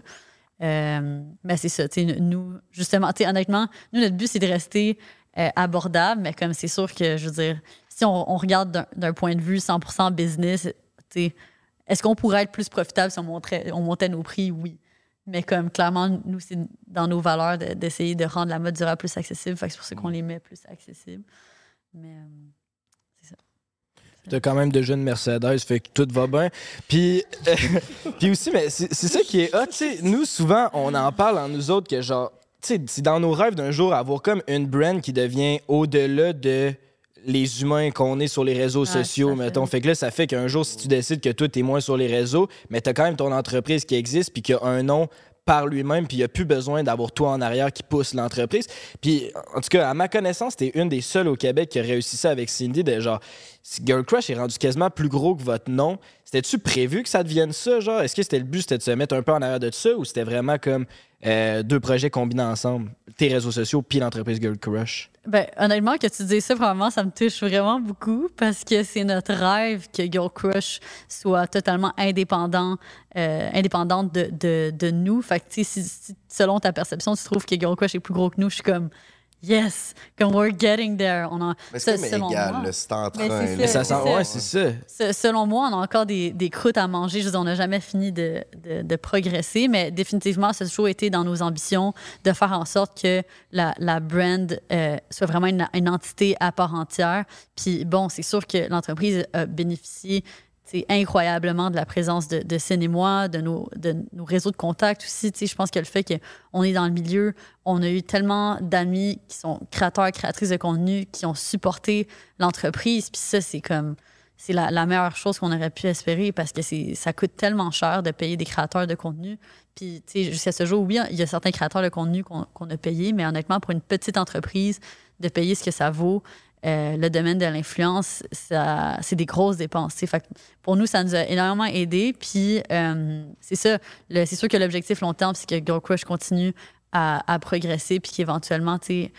Euh, mais c'est ça, tu sais, nous, justement, tu sais, honnêtement, nous, notre but, c'est de rester euh, abordable, mais comme c'est sûr que, je veux dire, si on, regarde d'un point de vue 100% business, tu sais, est-ce qu'on pourrait être plus profitable si on, montrait, on montait nos prix? Oui. Mais comme clairement, nous, c'est dans nos valeurs de- d'essayer de, rendre la mode durable plus accessible. Fait que c'est pour ça qu'on les met plus accessibles. Mais euh, T'as quand même déjà une Mercedes, fait que tout va bien. Puis, euh, (laughs) puis aussi, mais c'est c'est ça qui est hot, tu sais. Nous, souvent, on en parle en nous autres que genre, tu sais, c'est dans nos rêves d'un jour avoir comme une brand qui devient au-delà de les humains qu'on est sur les réseaux Ouais, sociaux, fait. mettons. Fait que là, ça fait qu'un jour, si tu décides que toi, t'es moins sur les réseaux, mais t'as quand même ton entreprise qui existe, puis qui a un nom par lui-même, puis il n'y a plus besoin d'avoir toi en arrière qui pousse l'entreprise. Puis, en tout cas, à ma connaissance, t'es une des seules au Québec qui a réussi ça avec Cindy, de genre, si Girl Crush est rendu quasiment plus gros que votre nom, c'était-tu prévu que ça devienne ça, genre? Est-ce que c'était le but, c'était de se mettre un peu en arrière de ça, ou c'était vraiment comme euh, deux projets combinés ensemble, tes réseaux sociaux puis l'entreprise Girl Crush? Ben, honnêtement, que tu dis ça, probablement, ça me touche vraiment beaucoup parce que c'est notre rêve que Girl Crush soit totalement indépendant, euh, indépendante de, de, nous. Fait que, si, si, selon ta perception, tu trouves que Girl Crush est plus gros que nous, je suis comme, yes, comme we're getting there. On a, Mais c'est selon égal, moi. c'est en Mais train. Mais ça ça. ouais, c'est ça. Se- Selon moi, on a encore des, des croûtes à manger. Je veux dire, on n'a jamais fini de, de- de progresser, mais définitivement, ça a toujours été dans nos ambitions de faire en sorte que la, la brand euh, soit vraiment une, une entité à part entière. Puis bon, c'est sûr que l'entreprise a bénéficié incroyablement de la présence de, de Cine et moi, de nos, de nos réseaux de contacts aussi. Je pense que le fait qu'on est dans le milieu, on a eu tellement d'amis qui sont créateurs, créatrices de contenu, qui ont supporté l'entreprise. Puis ça, c'est comme c'est la, la meilleure chose qu'on aurait pu espérer parce que c'est ça coûte tellement cher de payer des créateurs de contenu. Puis, tu sais, jusqu'à ce jour, oui, il y a certains créateurs de contenu qu'on qu'on a payés, mais honnêtement, pour une petite entreprise, de payer ce que ça vaut, euh, le domaine de l'influence, c'est des grosses dépenses. Fait pour nous, ça nous a énormément aidé. Puis, euh, c'est ça. C'est sûr que l'objectif long terme, c'est que Girl Crush continue à, progresser, puis qu'éventuellement, tu sais,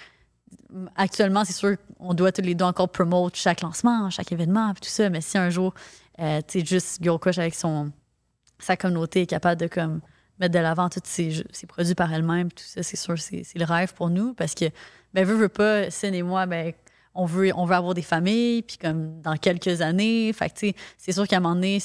actuellement, c'est sûr qu'on doit tous les deux encore promote chaque lancement, chaque événement, puis tout ça. Mais si un jour, euh, tu sais, juste Girl Crush avec son, sa communauté est capable de comme, mettre de l'avant tous ses, ses produits par elle-même, tout ça, c'est sûr, c'est le rêve pour nous parce que, ben, veut, veut pas, Cine et moi, ben, on veut, on veut avoir des familles, puis comme dans quelques années. Fait que, tu sais, c'est sûr qu'à un moment donné,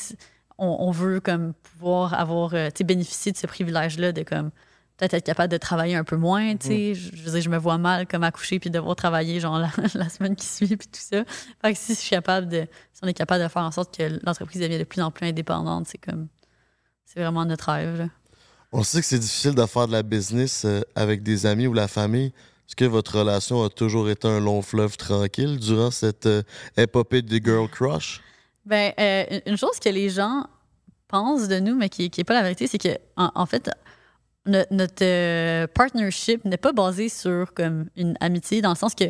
on, on veut comme pouvoir avoir, euh, tu sais, bénéficier de ce privilège-là de comme peut-être être capable de travailler un peu moins, tu sais. Je, je veux dire, je me vois mal comme accoucher puis devoir travailler genre (laughs) la, la semaine qui suit puis tout ça. Fait que si je suis capable de, si on est capable de faire en sorte que l'entreprise devienne de plus en plus indépendante, c'est comme, c'est vraiment notre rêve, là. On sait que c'est difficile de faire de la business euh, avec des amis ou la famille. Est-ce que votre relation a toujours été un long fleuve tranquille durant cette euh, épopée de Girl Crush? Ben, euh, une- chose que les gens pensent de nous, mais qui n'est pas la vérité, c'est que en, fait, no- notre euh, partnership n'est pas basé sur comme une amitié, dans le sens que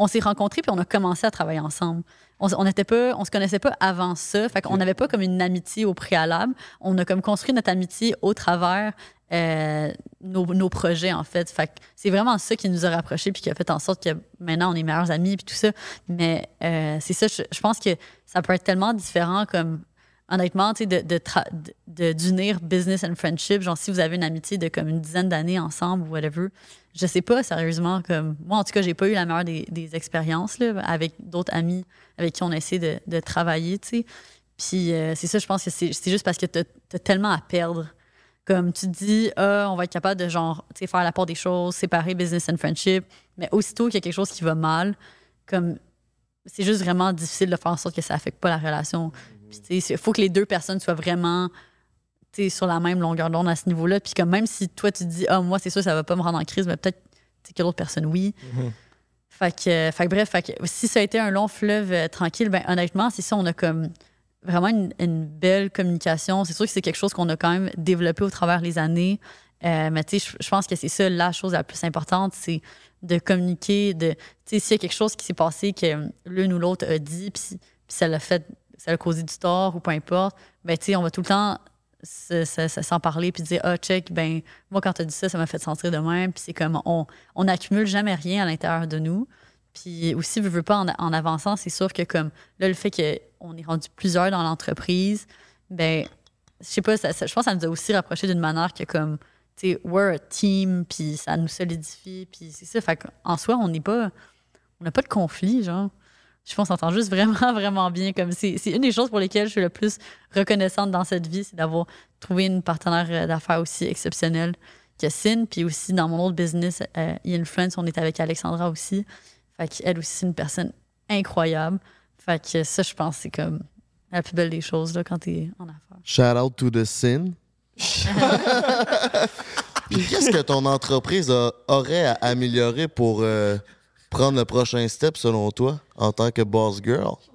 on s'est rencontrés puis on a commencé à travailler ensemble. On, on n'était pas, on se connaissait pas avant ça, fait qu'on n'avait pas comme une amitié au préalable. On a comme construit notre amitié au travers euh, nos, nos projets en fait. Fait que c'est vraiment ça qui nous a rapprochés puis qui a fait en sorte que maintenant on est meilleurs amis puis tout ça. Mais euh, c'est ça, je, je pense que ça peut être tellement différent comme honnêtement, tu sais, de, d'unir business and friendship. Genre, si vous avez une amitié de comme une dizaine d'années ensemble ou whatever, je sais pas, sérieusement, comme moi, en tout cas, j'ai pas eu la meilleure des, des expériences là, avec d'autres amis avec qui on a essayé de, de travailler, tu sais. Puis euh, c'est ça, je pense que c'est, juste parce que t'as, t'as tellement à perdre. Comme tu te dis, ah, on va être capable de genre, tu sais, faire la part des choses, séparer business and friendship. Mais aussitôt qu'il y a quelque chose qui va mal, comme c'est juste vraiment difficile de faire en sorte que ça affecte pas la relation. Il faut que les deux personnes soient vraiment sur la même longueur d'onde à ce niveau-là. Puis, comme même si toi, tu te dis, ah, moi, c'est sûr, ça va pas me rendre en crise, mais peut-être que l'autre personne, oui. Fait que, euh, fait que bref, fait que si ça a été un long fleuve euh, tranquille, ben honnêtement, c'est ça, on a comme vraiment une, une belle communication. C'est sûr que c'est quelque chose qu'on a quand même développé au travers les années. Euh, mais tu sais, je- pense que c'est ça la chose la plus importante, c'est de communiquer, de, tu sais, s'il y a quelque chose qui s'est passé que l'une ou l'autre a dit, puis ça l'a fait ça a causé du tort ou peu importe, ben, tu sais, on va tout le temps se- se- se- s'en parler puis dire, ah, check, ben, moi, quand tu as dit ça, ça m'a fait sentir de même. Puis c'est comme, on, on n'accumule jamais rien à l'intérieur de nous. Puis aussi, veux, veux pas, en, en avançant, c'est sûr que comme, là, le fait qu'on est rendu plusieurs dans l'entreprise, ben, je sais pas, ça- je pense que ça nous a aussi rapproché d'une manière que comme, tu sais, we're a team, puis ça nous solidifie, puis c'est ça. Fait qu'en soi, on n'est pas, on n'a pas de conflit, genre. Je pense qu'on s'entend juste vraiment, (laughs) vraiment bien. Comme c'est, c'est une des choses pour lesquelles je suis le plus reconnaissante dans cette vie, c'est d'avoir trouvé une partenaire euh, d'affaires aussi exceptionnelle que Sin. Puis aussi, dans mon autre business, euh, Influence, on est avec Alexandra aussi. Fait qu'elle aussi, c'est une personne incroyable. Fait que ça, je pense, c'est comme la plus belle des choses là, quand t'es en affaires. Shout out to the sin. (laughs) Puis qu'est-ce que ton entreprise a- aurait à améliorer pour euh, prendre le prochain step selon toi en tant que boss girl? (laughs)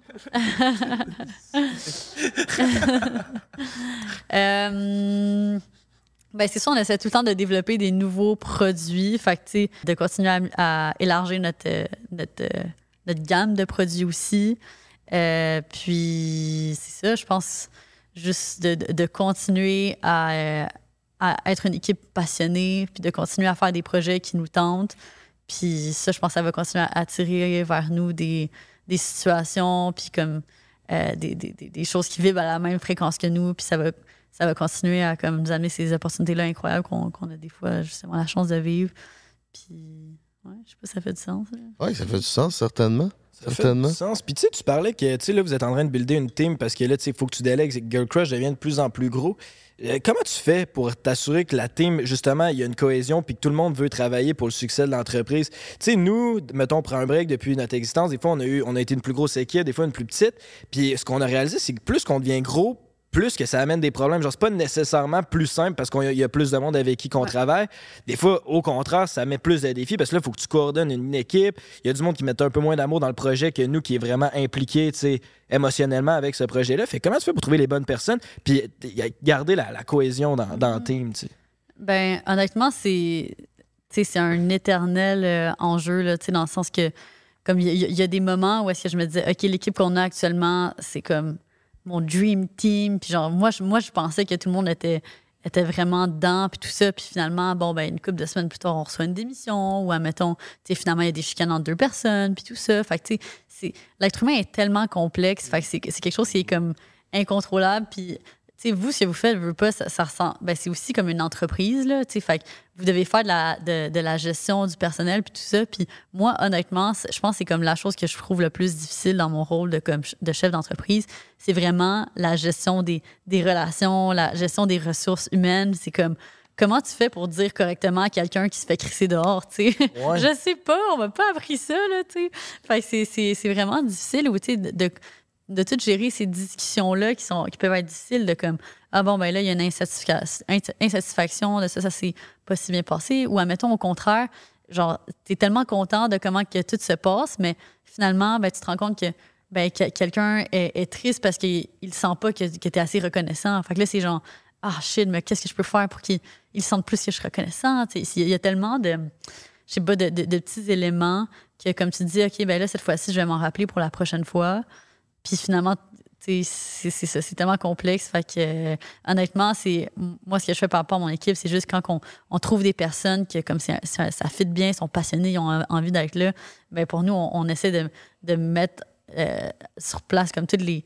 Euh, ben c'est ça, on essaie tout le temps de développer des nouveaux produits. Fait que, de continuer à, élargir notre, gamme de produits aussi. Euh, puis, c'est ça, je pense, juste de, continuer à être une équipe passionnée, puis de continuer à faire des projets qui nous tentent. Puis ça, je pense que ça va continuer à attirer vers nous des, des situations, puis comme euh, des, des- des- choses qui vibrent à la même fréquence que nous, puis ça va, ça va continuer à comme, nous amener ces opportunités-là incroyables qu'on qu'on a des fois justement la chance de vivre. Puis, ouais, je sais pas si ça fait du sens. Oui, ça fait du sens, certainement. Ça fait du sens. Puis tu sais, tu parlais que tu sais là, vous êtes en train de builder une team parce que là, tu sais, il faut que tu délègues et que Girl Crush devient de plus en plus gros. Euh, comment tu fais pour t'assurer que la team, justement, il y a une cohésion puis que tout le monde veut travailler pour le succès de l'entreprise? Tu sais, nous, mettons, on prend un break depuis notre existence. Des fois, on a, eu, on a été une plus grosse équipe, des fois une plus petite. Puis ce qu'on a réalisé, c'est que plus qu'on devient gros, plus que ça amène des problèmes. Genre, c'est pas nécessairement plus simple parce qu'il y, a- il y a plus de monde avec qui qu'on travaille. Des fois, au contraire, ça met plus de défis parce que là, il faut que tu coordonnes une équipe. Il y a du monde qui met un peu moins d'amour dans le projet que nous, qui est vraiment impliqué, tu sais, émotionnellement avec ce projet-là. Fait que comment tu fais pour trouver les bonnes personnes puis garder la, la cohésion dans, dans le team, tu sais? Ben, honnêtement, c'est un éternel euh, enjeu, là, tu sais, dans le sens que, comme il y, a- il y a des moments où est-ce que je me disais, OK, l'équipe qu'on a actuellement, c'est comme mon dream team. Puis genre, moi, je, moi, je pensais que tout le monde était, vraiment dedans, puis tout ça. Puis finalement, bon, ben, une couple de semaines plus tard, on reçoit une démission, ou admettons, tu sais, finalement, il y a des chicanes entre deux personnes, puis tout ça. Fait que, tu sais, l'être humain est tellement complexe, fait que c'est c'est quelque chose qui est comme incontrôlable, puis vous, que vous faites, veux pas, ça, ça ressent. Ben, c'est aussi comme une entreprise, là. tu sais, Fait que vous devez faire de la, de, de la gestion du personnel, puis tout ça. Puis moi, honnêtement, je pense que c'est comme la chose que je trouve le plus difficile dans mon rôle de, comme, de chef d'entreprise. C'est vraiment la gestion des, des relations, la gestion des ressources humaines. C'est comme. Comment tu fais pour dire correctement à quelqu'un qui se fait crisser dehors, tu sais? Ouais. (laughs) Je sais pas, on m'a pas appris ça, là, tu sais. C'est- vraiment difficile, ou, tu sais, de, de, tout gérer ces discussions-là qui, sont, qui peuvent être difficiles, de comme, ah bon, ben là, il y a une insatisfac- ins- insatisfaction de ça, ça s'est pas si bien passé, ou admettons, au contraire, genre, t'es tellement content de comment que tout se passe, mais finalement, ben, tu te rends compte que ben, que- quelqu'un est, triste parce qu'il il sent pas que, que tu es assez reconnaissant. Fait que là, c'est genre, ah shit, mais qu'est-ce que je peux faire pour qu'il il sente plus que je suis reconnaissant? Tu Il y a tellement de, je sais pas, de, de- de petits éléments que, comme tu dis, OK, ben là, cette fois-ci, je vais m'en rappeler pour la prochaine fois. Puis finalement, c'est ça, c'est tellement complexe. Fait que, euh, honnêtement, c'est moi, ce que je fais par rapport à mon équipe, c'est juste quand on, on trouve des personnes qui, comme ça, ça, fit bien, sont passionnées, ils ont en- envie d'être là, ben pour nous, on, essaie de, de mettre euh, sur place comme toutes les.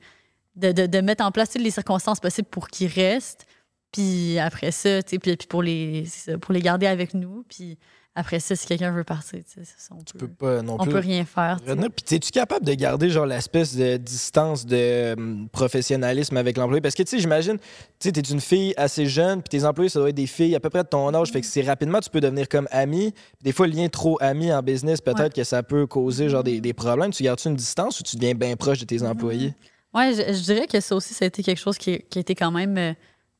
De, de, de mettre en place toutes les circonstances possibles pour qu'ils restent. Puis après ça, puis, puis pour, les, pour les garder avec nous. Puis après ça, si quelqu'un veut partir, tu sais, on Tu peut, pas non on plus. peut rien faire. Puis, es-tu capable de garder genre l'espèce de distance de hum, professionnalisme avec l'employé? Parce que, tu sais, j'imagine, tu sais, t'es une fille assez jeune, puis tes employés, ça doit être des filles à peu près de ton âge. Fait que c'est rapidement, tu peux devenir comme ami. Puis des fois, le lien trop ami en business, peut-être Ouais. que ça peut causer genre des, des problèmes. Tu gardes-tu une distance ou tu deviens bien proche de tes employés? Ouais, je, je dirais que ça aussi, ça a été quelque chose qui, qui a été quand même euh,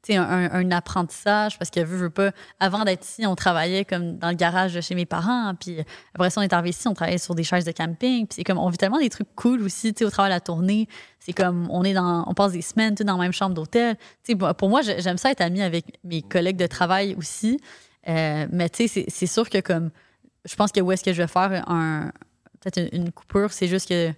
un, un- apprentissage parce que, veux, veux pas, avant d'être ici, on travaillait comme dans le garage de chez mes parents. Puis après ça, on est arrivé ici, on travaillait sur des chaises de camping. Puis c'est comme, on vit tellement des trucs cool aussi, tu sais, au travers de la tournée. C'est comme, on est dans, on passe des semaines, sais, dans la même chambre d'hôtel. Tu sais, pour moi, j'ai- j'aime ça être amie avec mes collègues de travail aussi. Euh, mais tu sais, c'est- sûr que comme, je pense que où est-ce que je vais faire un, peut-être une, une coupure, c'est juste que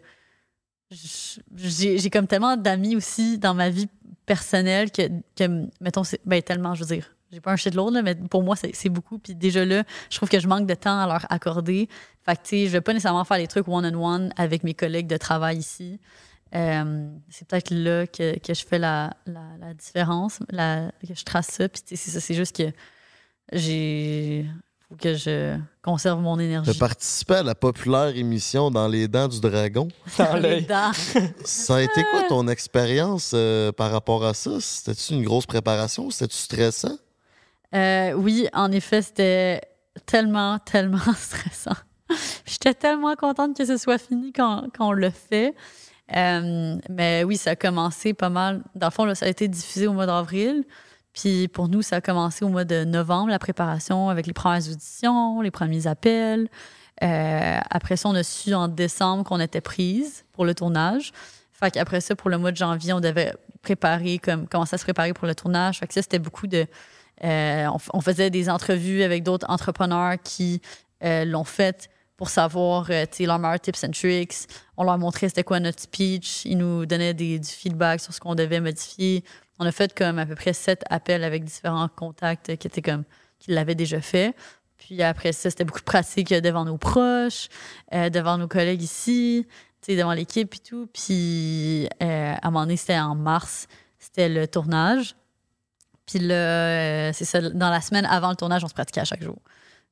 j'ai comme tellement d'amis aussi dans ma vie personnelle que, que mettons, ben tellement, je veux dire, j'ai pas un shitload, là, mais pour moi, c'est beaucoup. Puis déjà là, je trouve que je manque de temps à leur accorder. Fait que, tu sais, je vais pas nécessairement faire les trucs one-on-one avec mes collègues de travail ici. Euh, c'est peut-être là que, que je fais la, la, différence, la, que je trace ça. Puis c'est ça, c'est juste que j'ai. Faut que je conserve mon Tu énergie? as participé à la populaire émission Dans les dents du dragon. (laughs) Dans Les dents. Ça a été quoi ton expérience euh, par rapport à ça? C'était-tu une grosse préparation? C'était-tu stressant? Euh, oui, en effet, c'était tellement, tellement (laughs) stressant. J'étais tellement contente que ce soit fini quand, quand on le fait. Euh, mais oui, ça a commencé pas mal. Dans le fond, là, ça a été diffusé au mois d'avril. Puis pour nous, ça a commencé au mois de novembre, la préparation avec les premières auditions, les premiers appels. Euh, après ça, on a su en décembre qu'on était prise pour le tournage. Fait qu'après ça, pour le mois de janvier, on devait préparer, comme, commencer à se préparer pour le tournage. Fait que ça, c'était beaucoup de. euh, on, faisait des entrevues avec d'autres entrepreneurs qui euh, l'ont fait pour savoir leurs meilleurs tips and tricks. On leur montrait c'était quoi notre speech. Ils nous donnaient des, du feedback sur ce qu'on devait modifier. On a fait comme à peu près sept appels avec différents contacts qui étaient comme qui l'avaient déjà fait. Puis après ça, c'était beaucoup de pratique devant nos proches, euh, devant nos collègues ici, devant l'équipe et tout. Puis euh, à un moment donné, c'était en mars, c'était le tournage. Puis là, euh, c'est ça, dans la semaine avant le tournage, on se pratiquait à chaque jour.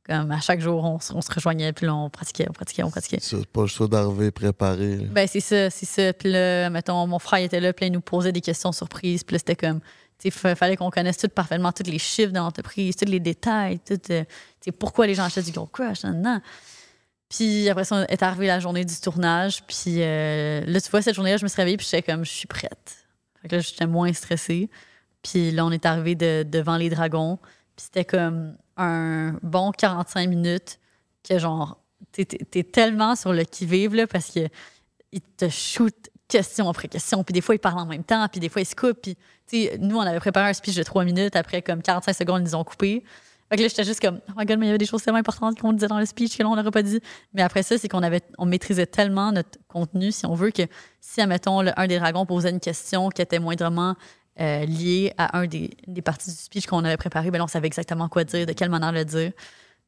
Comme à chaque jour, on, se- on se rejoignait, puis là, on pratiquait, on pratiquait, on pratiquait. C'est pas le choix d'arriver préparé. là. Ben, c'est ça, c'est ça. Puis là, mettons, mon frère était là, puis là, il nous posait des questions surprises. Puis là, c'était comme, tu sais, fa- fallait qu'on connaisse tout parfaitement, tous les chiffres de l'entreprise, tous les détails, tout, euh, tu sais, pourquoi les gens achètent du gros crush, nan, nan. Puis après ça, est arrivée la journée du tournage. Puis euh, là, tu vois, cette journée-là, je me suis réveillée, puis j'étais comme, je suis prête. Fait que là, j'étais moins stressée. Puis là, on est arrivé de- devant les dragons. Puis c'était comme un bon 45 minutes que genre, t'es- tellement sur le qui-vive, parce que il te shoot question après question. Puis des fois, ils parlent en même temps, puis des fois, ils se coupent. Puis, tu nous, on avait préparé un speech de trois minutes. Après, comme 45 secondes, ils nous ont coupé. Fait que là, j'étais juste comme, oh my god, mais il y avait des choses tellement importantes qu'on disait dans le speech que là, on n'aurait pas dit. Mais après ça, c'est qu'on avait, on maîtrisait tellement notre contenu, si on veut, que si, admettons, le- un des dragons posait une question qui était moindrement euh, liée à un des, des parties du speech qu'on avait préparé, ben là, on savait exactement quoi dire, de quelle manière le dire.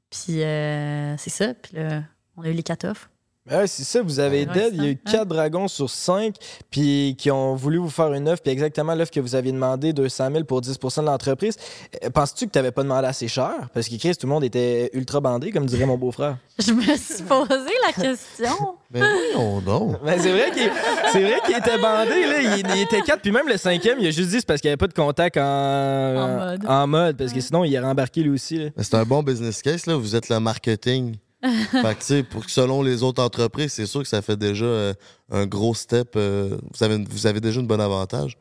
Puis euh, c'est ça. Puis là, on a eu les. Ben ouais, c'est ça, vous avez Ouais, dead. Il y a eu ça, 4 dragons sur 5 puis qui ont voulu vous faire une offre, puis exactement l'offre que vous aviez demandé, 200 000 pour 10% de l'entreprise. Euh, Penses-tu que tu n'avais pas demandé assez cher? Parce que Chris, tout le monde était ultra bandé, comme dirait mon beau-frère. (laughs) Je me suis posé la question. (laughs) Ben voyons donc. Ben, c'est vrai qu'il était bandé, là. Il, il était 4, puis même le cinquième, il a juste dit c'est parce qu'il n'y avait pas de contact en, En mode. en mode, parce que sinon, il aurait embarqué lui aussi. Mais C'est un bon business case, là. Vous êtes le marketing. (laughs) fait que, pour que selon les autres entreprises, c'est sûr que ça fait déjà euh, un gros step. euh, vous, avez, vous avez déjà un bon avantage.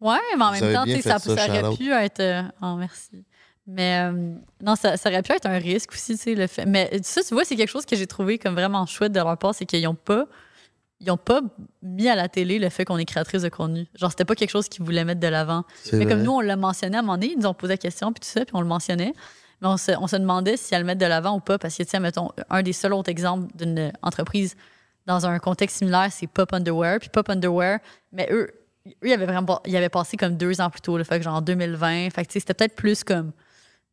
Ouais, mais en Vous même temps, ça, fait ça, ça aurait pu être. euh, Oh, merci. Mais non, ça, ça aurait pu être un risque aussi, tu sais, le fait. Mais ça, tu vois, c'est quelque chose que j'ai trouvé comme vraiment chouette de leur part, c'est qu'ils n'ont pas. Ils ont pas mis à la télé le fait qu'on est créatrice de contenu. Genre, c'était pas quelque chose qu'ils voulaient mettre de l'avant. Mais vrai. comme nous, on l'a mentionné à un moment donné, ils nous ont posé la question, puis tout ça, puis on le mentionnait. Mais on se, on demandait si elle le mettre de l'avant ou pas, parce que, sais, mettons, un des seuls autres exemples d'une entreprise dans un contexte similaire, c'est Pop Underwear. Puis Pop Underwear, mais eux, eux ils, avaient vraiment, ils avaient passé comme deux ans plus tôt, le fait que genre en 2020. Fait que, c'était peut-être plus comme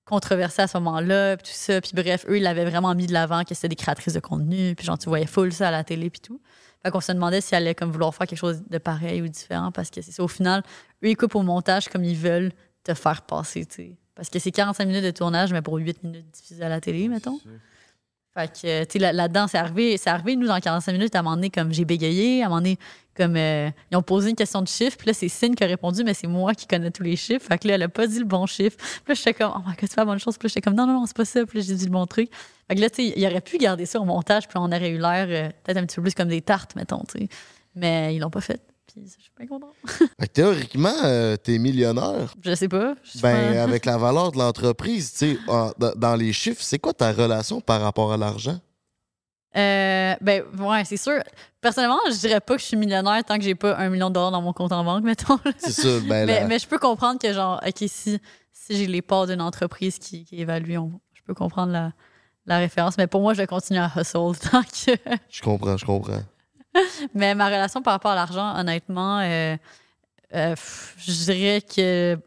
controversé à ce moment-là, puis tout ça. Puis bref, eux, ils l'avaient vraiment mis de l'avant, que c'était des créatrices de contenu, puis genre, tu voyais full ça à la télé, puis tout. Fait qu'on se demandait si elle allait comme vouloir faire quelque chose de pareil ou différent, parce que c'est ça, au final, eux, ils coupent au montage comme ils veulent te faire passer, tu sais. Parce que c'est 45 minutes de tournage, mais pour 8 minutes diffusées à la télé, mettons. Fait que, tu sais, là- là-dedans, c'est arrivé, c'est arrivé, nous, dans 45 minutes, à un moment donné, comme j'ai bégayé, à un moment donné, comme euh, ils ont posé une question de chiffre, puis là, c'est Cine qui a répondu, mais c'est moi qui connais tous les chiffres. Fait que là, elle a pas dit le bon chiffre. Puis là, j'étais comme, oh my god, c'est pas la bonne chose. Puis là, j'étais comme, non, non, non, c'est pas ça. Puis là, j'ai dit le bon truc. Fait que là, tu sais, il aurait pu garder ça au montage, puis on aurait eu l'air euh, peut-être un petit peu plus comme des tartes, mettons, tu sais. Mais ils l'ont pas fait. Puis je suis. Fait que théoriquement, euh, t'es millionnaire. Je sais pas. Je Ben, pas- avec la valeur de l'entreprise, tu sais, dans- les chiffres, c'est quoi ta relation par rapport à l'argent? Euh, ben, ouais, c'est sûr. Personnellement, je dirais pas que je suis millionnaire tant que j'ai pas un million de dollars dans mon compte en banque, (laughs) mettons. C'est ça, ben mais, la- mais je peux comprendre que, genre, OK, si, si j'ai les parts d'une entreprise qui, qui évalue, on- je peux comprendre la, la référence. Mais pour moi, je vais continuer à hustle tant que. Je comprends, je comprends. (laughs) Mais ma relation par rapport à l'argent, honnêtement, euh, euh, je dirais que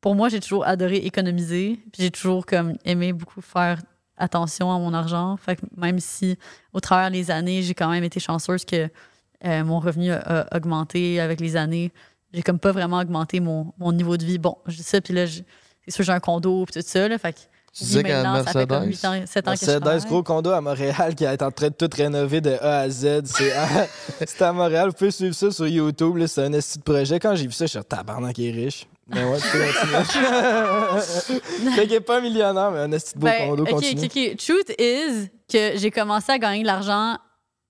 pour moi, j'ai toujours adoré économiser. J'ai toujours comme aimé beaucoup faire attention à mon argent. Fait que même si au travers des années, j'ai quand même été chanceuse que euh, mon revenu a, augmenté avec les années, j'ai comme pas vraiment augmenté mon, mon niveau de vie. Bon, je dis ça, puis là, c'est sûr, j'ai un condo, puis tout ça. Là, fait que, Tu disais qu'à ça fait Mercedes? 8 ans, 7 ans que je C'est travaille. ce gros condo à Montréal qui est en train de tout rénover de A à Z. (laughs) C'est à, Montréal. Vous pouvez suivre ça sur YouTube. là, C'est un esti de projet. Quand j'ai vu ça, je suis dit, tabarnak, il est riche. Mais ouais, tu peux continuer. Fait pas millionnaire, mais un esti de beau Ben, condo ok, continue. ok, ok. Truth is que j'ai commencé à gagner de l'argent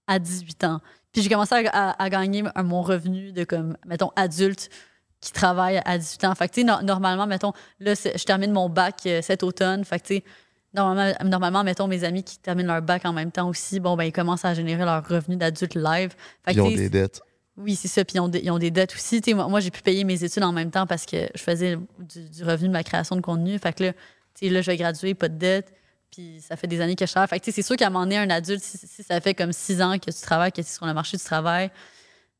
à 18 ans. Puis j'ai commencé à, à- à gagner un- mon revenu de, comme, mettons, adulte qui travaille à 18 ans. Fait que, tu sais, no- normalement, mettons, là, je termine mon bac euh, cet automne. Fait que, normalement, normalement, mettons, mes amis qui terminent leur bac en même temps aussi, bon, ben, ils commencent à générer leur revenu d'adulte live. Fait que, Ils ont des dettes. oui, c'est ça. Puis ils ont des, ils ont des dettes aussi. Moi, moi, j'ai pu payer mes études en même temps parce que je faisais du, du revenu de ma création de contenu. Fait que là, là, je vais graduer, pas de dette. Puis ça fait des années que je travaille. Fait que tu sais, c'est sûr qu'à un moment donné, un adulte, si, si ça fait comme six ans que tu travailles, que tu es sur le marché du travail,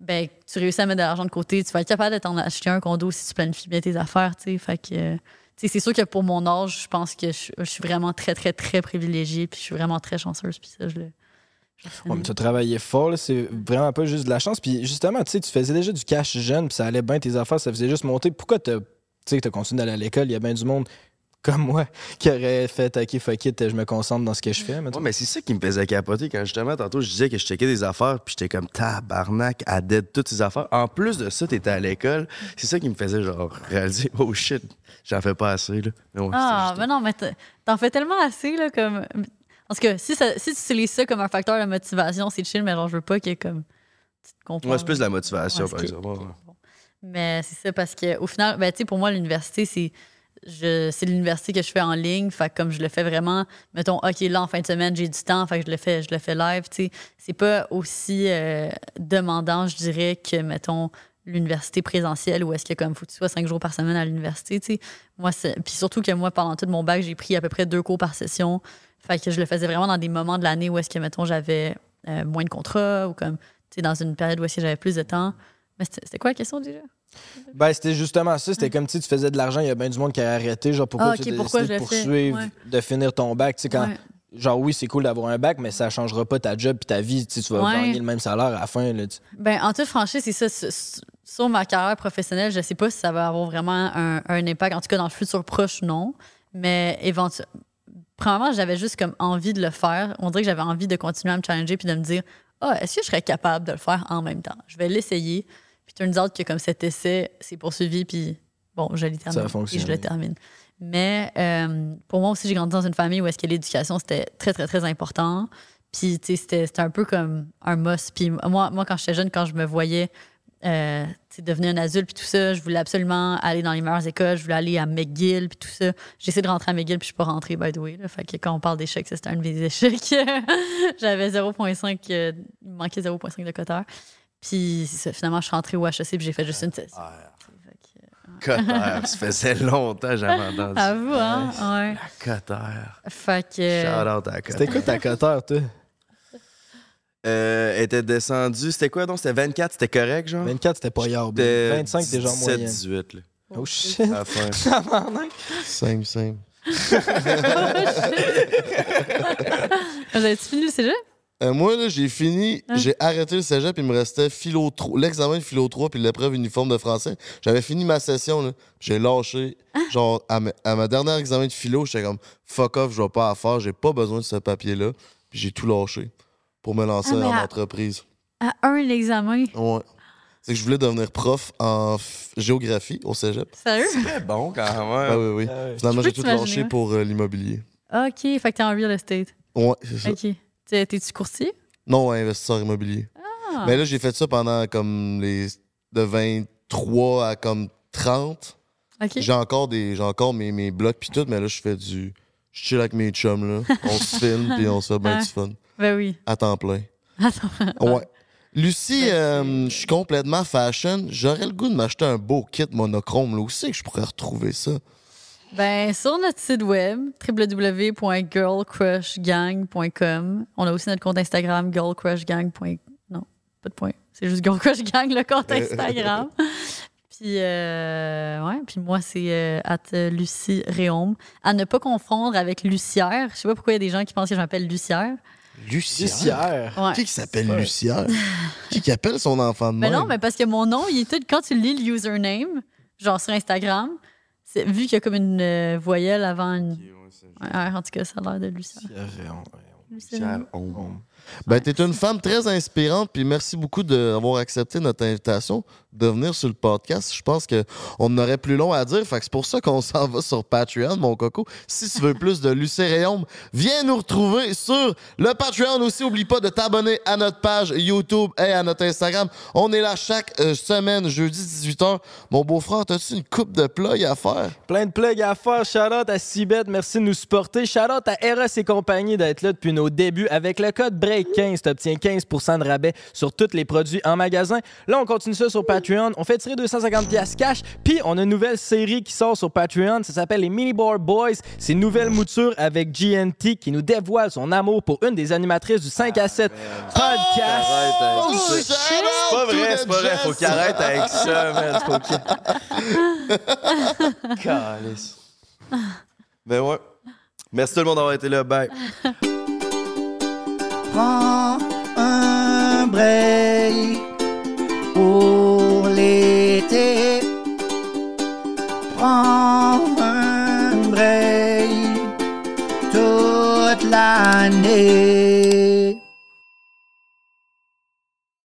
ben, tu réussis à mettre de l'argent de côté. Tu vas être capable de t'en acheter un condo si tu planifies bien tes affaires. Tu sais. Fait que, c'est sûr que pour mon âge, je pense que je, suis vraiment très, très, très privilégiée. Puis je suis vraiment très chanceuse. Puis ça, je le. mais tu as travaillé fort, c'est vraiment pas juste de la chance. Puis justement, tu tu faisais déjà du cash jeune, puis ça allait bien tes affaires, ça faisait juste monter. Pourquoi tu sais, as continué d'aller à l'école? Il y a bien du monde comme moi qui aurait fait OK, fuck it, je me concentre dans ce que je fais. Ouais, mais c'est ça qui me faisait capoter quand justement, tantôt, je disais que je checkais des affaires, puis j'étais comme tabarnak, à dead toutes ces affaires. En plus de ça, t'étais à l'école. C'est ça qui me faisait genre réaliser, oh shit, j'en fais pas assez, là. Mais ouais, Ah, mais non, mais t'en- fais tellement assez, là, comme. Tout cas, si, ça, si tu utilises ça comme un facteur de motivation, c'est chill, mais genre, je veux pas que, comme. Tu te compares. Ouais, c'est plus de la motivation, Ouais, par exemple. Mais c'est ça, parce qu'au final, ben, tu sais, pour moi, l'université, c'est. Je, c'est l'université que je fais en ligne. Fait comme je le fais vraiment, mettons, OK, là, en fin de semaine, j'ai du temps, fait que je le fais, je le fais live, tu sais. C'est pas aussi euh, demandant, je dirais, que, mettons, l'université présentielle où est-ce que, comme, faut que tu sois cinq jours par semaine à l'université, tu sais. Moi, c'est. Puis surtout que moi, pendant tout mon bac, j'ai pris à peu près deux cours par session. Fait que je le faisais vraiment dans des moments de l'année où est-ce que, mettons, j'avais euh, moins de contrats ou comme, tu sais, dans une période où est-ce que j'avais plus de temps. Mais c'était quoi la question déjà? Ben, c'était justement ça. C'était comme si tu faisais de l'argent, il y a bien du monde qui a arrêté. Genre, pourquoi Ah, tu pourquoi de poursuivre, Ouais. de finir ton bac? Tu sais, quand, Ouais. genre, oui, c'est cool d'avoir un bac, mais ça changera pas ta job puis ta vie. Tu sais, tu vas Ouais. gagner le même salaire à la fin. Là, tu- Ben, en toute franchise, c'est ça. Sur, sur ma carrière professionnelle, je sais pas si ça va avoir vraiment un, un impact. En tout cas, dans le futur proche, non. Mais éventuellement, premièrement, j'avais juste comme envie de le faire. On dirait que j'avais envie de continuer à me challenger puis de me dire, ah, est-ce que je serais capable de le faire en même temps? Je vais l'essayer. Puis turns out que comme cet essai s'est poursuivi, puis bon, je l'ai terminé. a Et je le termine. Mais euh, pour moi aussi, j'ai grandi dans une famille où est-ce que l'éducation, c'était très, très, très important. Puis, tu sais, c'était c'était un peu comme un must. Puis moi, moi quand j'étais jeune, quand je me voyais euh, devenir un adulte, puis tout ça, je voulais absolument aller dans les meilleures écoles. Je voulais aller à McGill, puis tout ça. J'ai essayé de rentrer à McGill, puis je suis pas rentrée, by the way. Là. Fait que quand on parle d'échecs, ça, c'était un de mes (laughs) échecs. J'avais 0,5, euh, il me manquait 0,5 de coteur. Puis finalement, je suis rentrée au HEC, puis j'ai fait juste une session. Fait que- Cotter, ça faisait longtemps que j'avais entendu. À vous, hein? Ouais. Cotter. Fait que. Shout out à C'était Cotter. quoi ta coteur, toi? Euh, elle était descendue, c'était quoi donc? C'était 24, c'était correct, genre? 24, c'était pas yard. C'était 25, t'es genre 17, moyenne. 18, là, Oh shit. à la fin. (laughs) Simple, simple. (laughs) (laughs) Vous avez-tu fini le cégep? Euh, moi, là, j'ai fini, Hein? j'ai arrêté le cégep, il me restait philo 3, l'examen de philo 3 puis l'épreuve uniforme de français. J'avais fini ma session, là. J'ai lâché. Hein? Genre, à, ma- à ma dernière examen de philo, j'étais comme fuck off, je vais pas à faire, j'ai pas besoin de ce papier-là. Puis j'ai tout lâché pour me lancer Ah, en à- entreprise. À un examen? Ouais. C'est que je voulais devenir prof en f- géographie au cégep. Sérieux? Très bon, quand Ah même. oui, oui. Ah. Finalement, j'ai tout lâché ouais. pour euh, l'immobilier. OK, fait que t'es en real estate. Ouais, c'est ça. OK. T'es- T'es-tu courtier? Non, investisseur immobilier. Ah. Mais là, j'ai fait ça pendant comme les de 23 à comme 30. OK. J'ai encore des j'ai encore mes, mes blocs puis tout, mais là je fais du je chill avec mes chums là, on se filme puis on se fait bien Ouais. du fun Ben oui. à temps plein. Attends. Ouais. Lucie, Ben, euh, je suis complètement fashion. J'aurais le goût de m'acheter un beau kit monochrome là. Où c'est que je pourrais retrouver ça? Ben, sur notre site web, www.girlcrushgang.com. On a aussi notre compte Instagram, girlcrushgang. Non, pas de point. C'est juste Go Crush Gang, le compte Instagram. (laughs) puis, euh, ouais, puis moi, c'est euh, at euh, Lucie Réaume. À ne pas confondre avec Lucière. Je sais pas pourquoi il y a des gens qui pensent que je m'appelle Lucière. Lucière? Lucière. Ouais. Qui qui s'appelle. Lucière? (laughs) qui qui appelle son enfant de Mais même? non, mais parce que mon nom, il est tout. Quand tu lis le username, genre sur Instagram, vu qu'il y a comme une euh, voyelle avant une. Ouais, en tout cas, ça a l'air de. Lucière. Cher ombre. Ben, t'es une femme très inspirante, puis merci beaucoup d'avoir accepté notre invitation de venir sur le podcast. Je pense qu'on aurait plus long à dire, fait que c'est pour ça qu'on (laughs) s'en va sur Patreon, mon coco. Si tu veux plus de Lucéréum, viens nous retrouver sur le Patreon. Aussi, oublie pas de t'abonner à notre page YouTube et à notre Instagram. On est là chaque euh, semaine, jeudi 18h. Mon beau-frère, t'as-tu une coupe de plugs à faire? Plein de plugs à faire. Shout-out à Cibet, merci de nous supporter. Shout-out à Eros et compagnie d'être là depuis nos débuts. Avec le code BREAK15, tu obtiens 15% de rabais sur tous les produits en magasin. Là, on continue ça sur Patreon. On fait tirer 250 pièces cash. Puis, on a une nouvelle série qui sort sur Patreon. Ça s'appelle les Mini Bar Boys. C'est une nouvelle mouture avec GNT qui nous dévoile son amour pour une des animatrices du 5 à 7 podcast. Arrête avec Oh, C'est pas vrai, c'est pas vrai. Faut qu'il arrête avec ça, man. Faut qu'il. (laughs) Calice. Ben ouais. Merci tout le monde d'avoir été là. Bye. Prends un break pour Un toute l'année.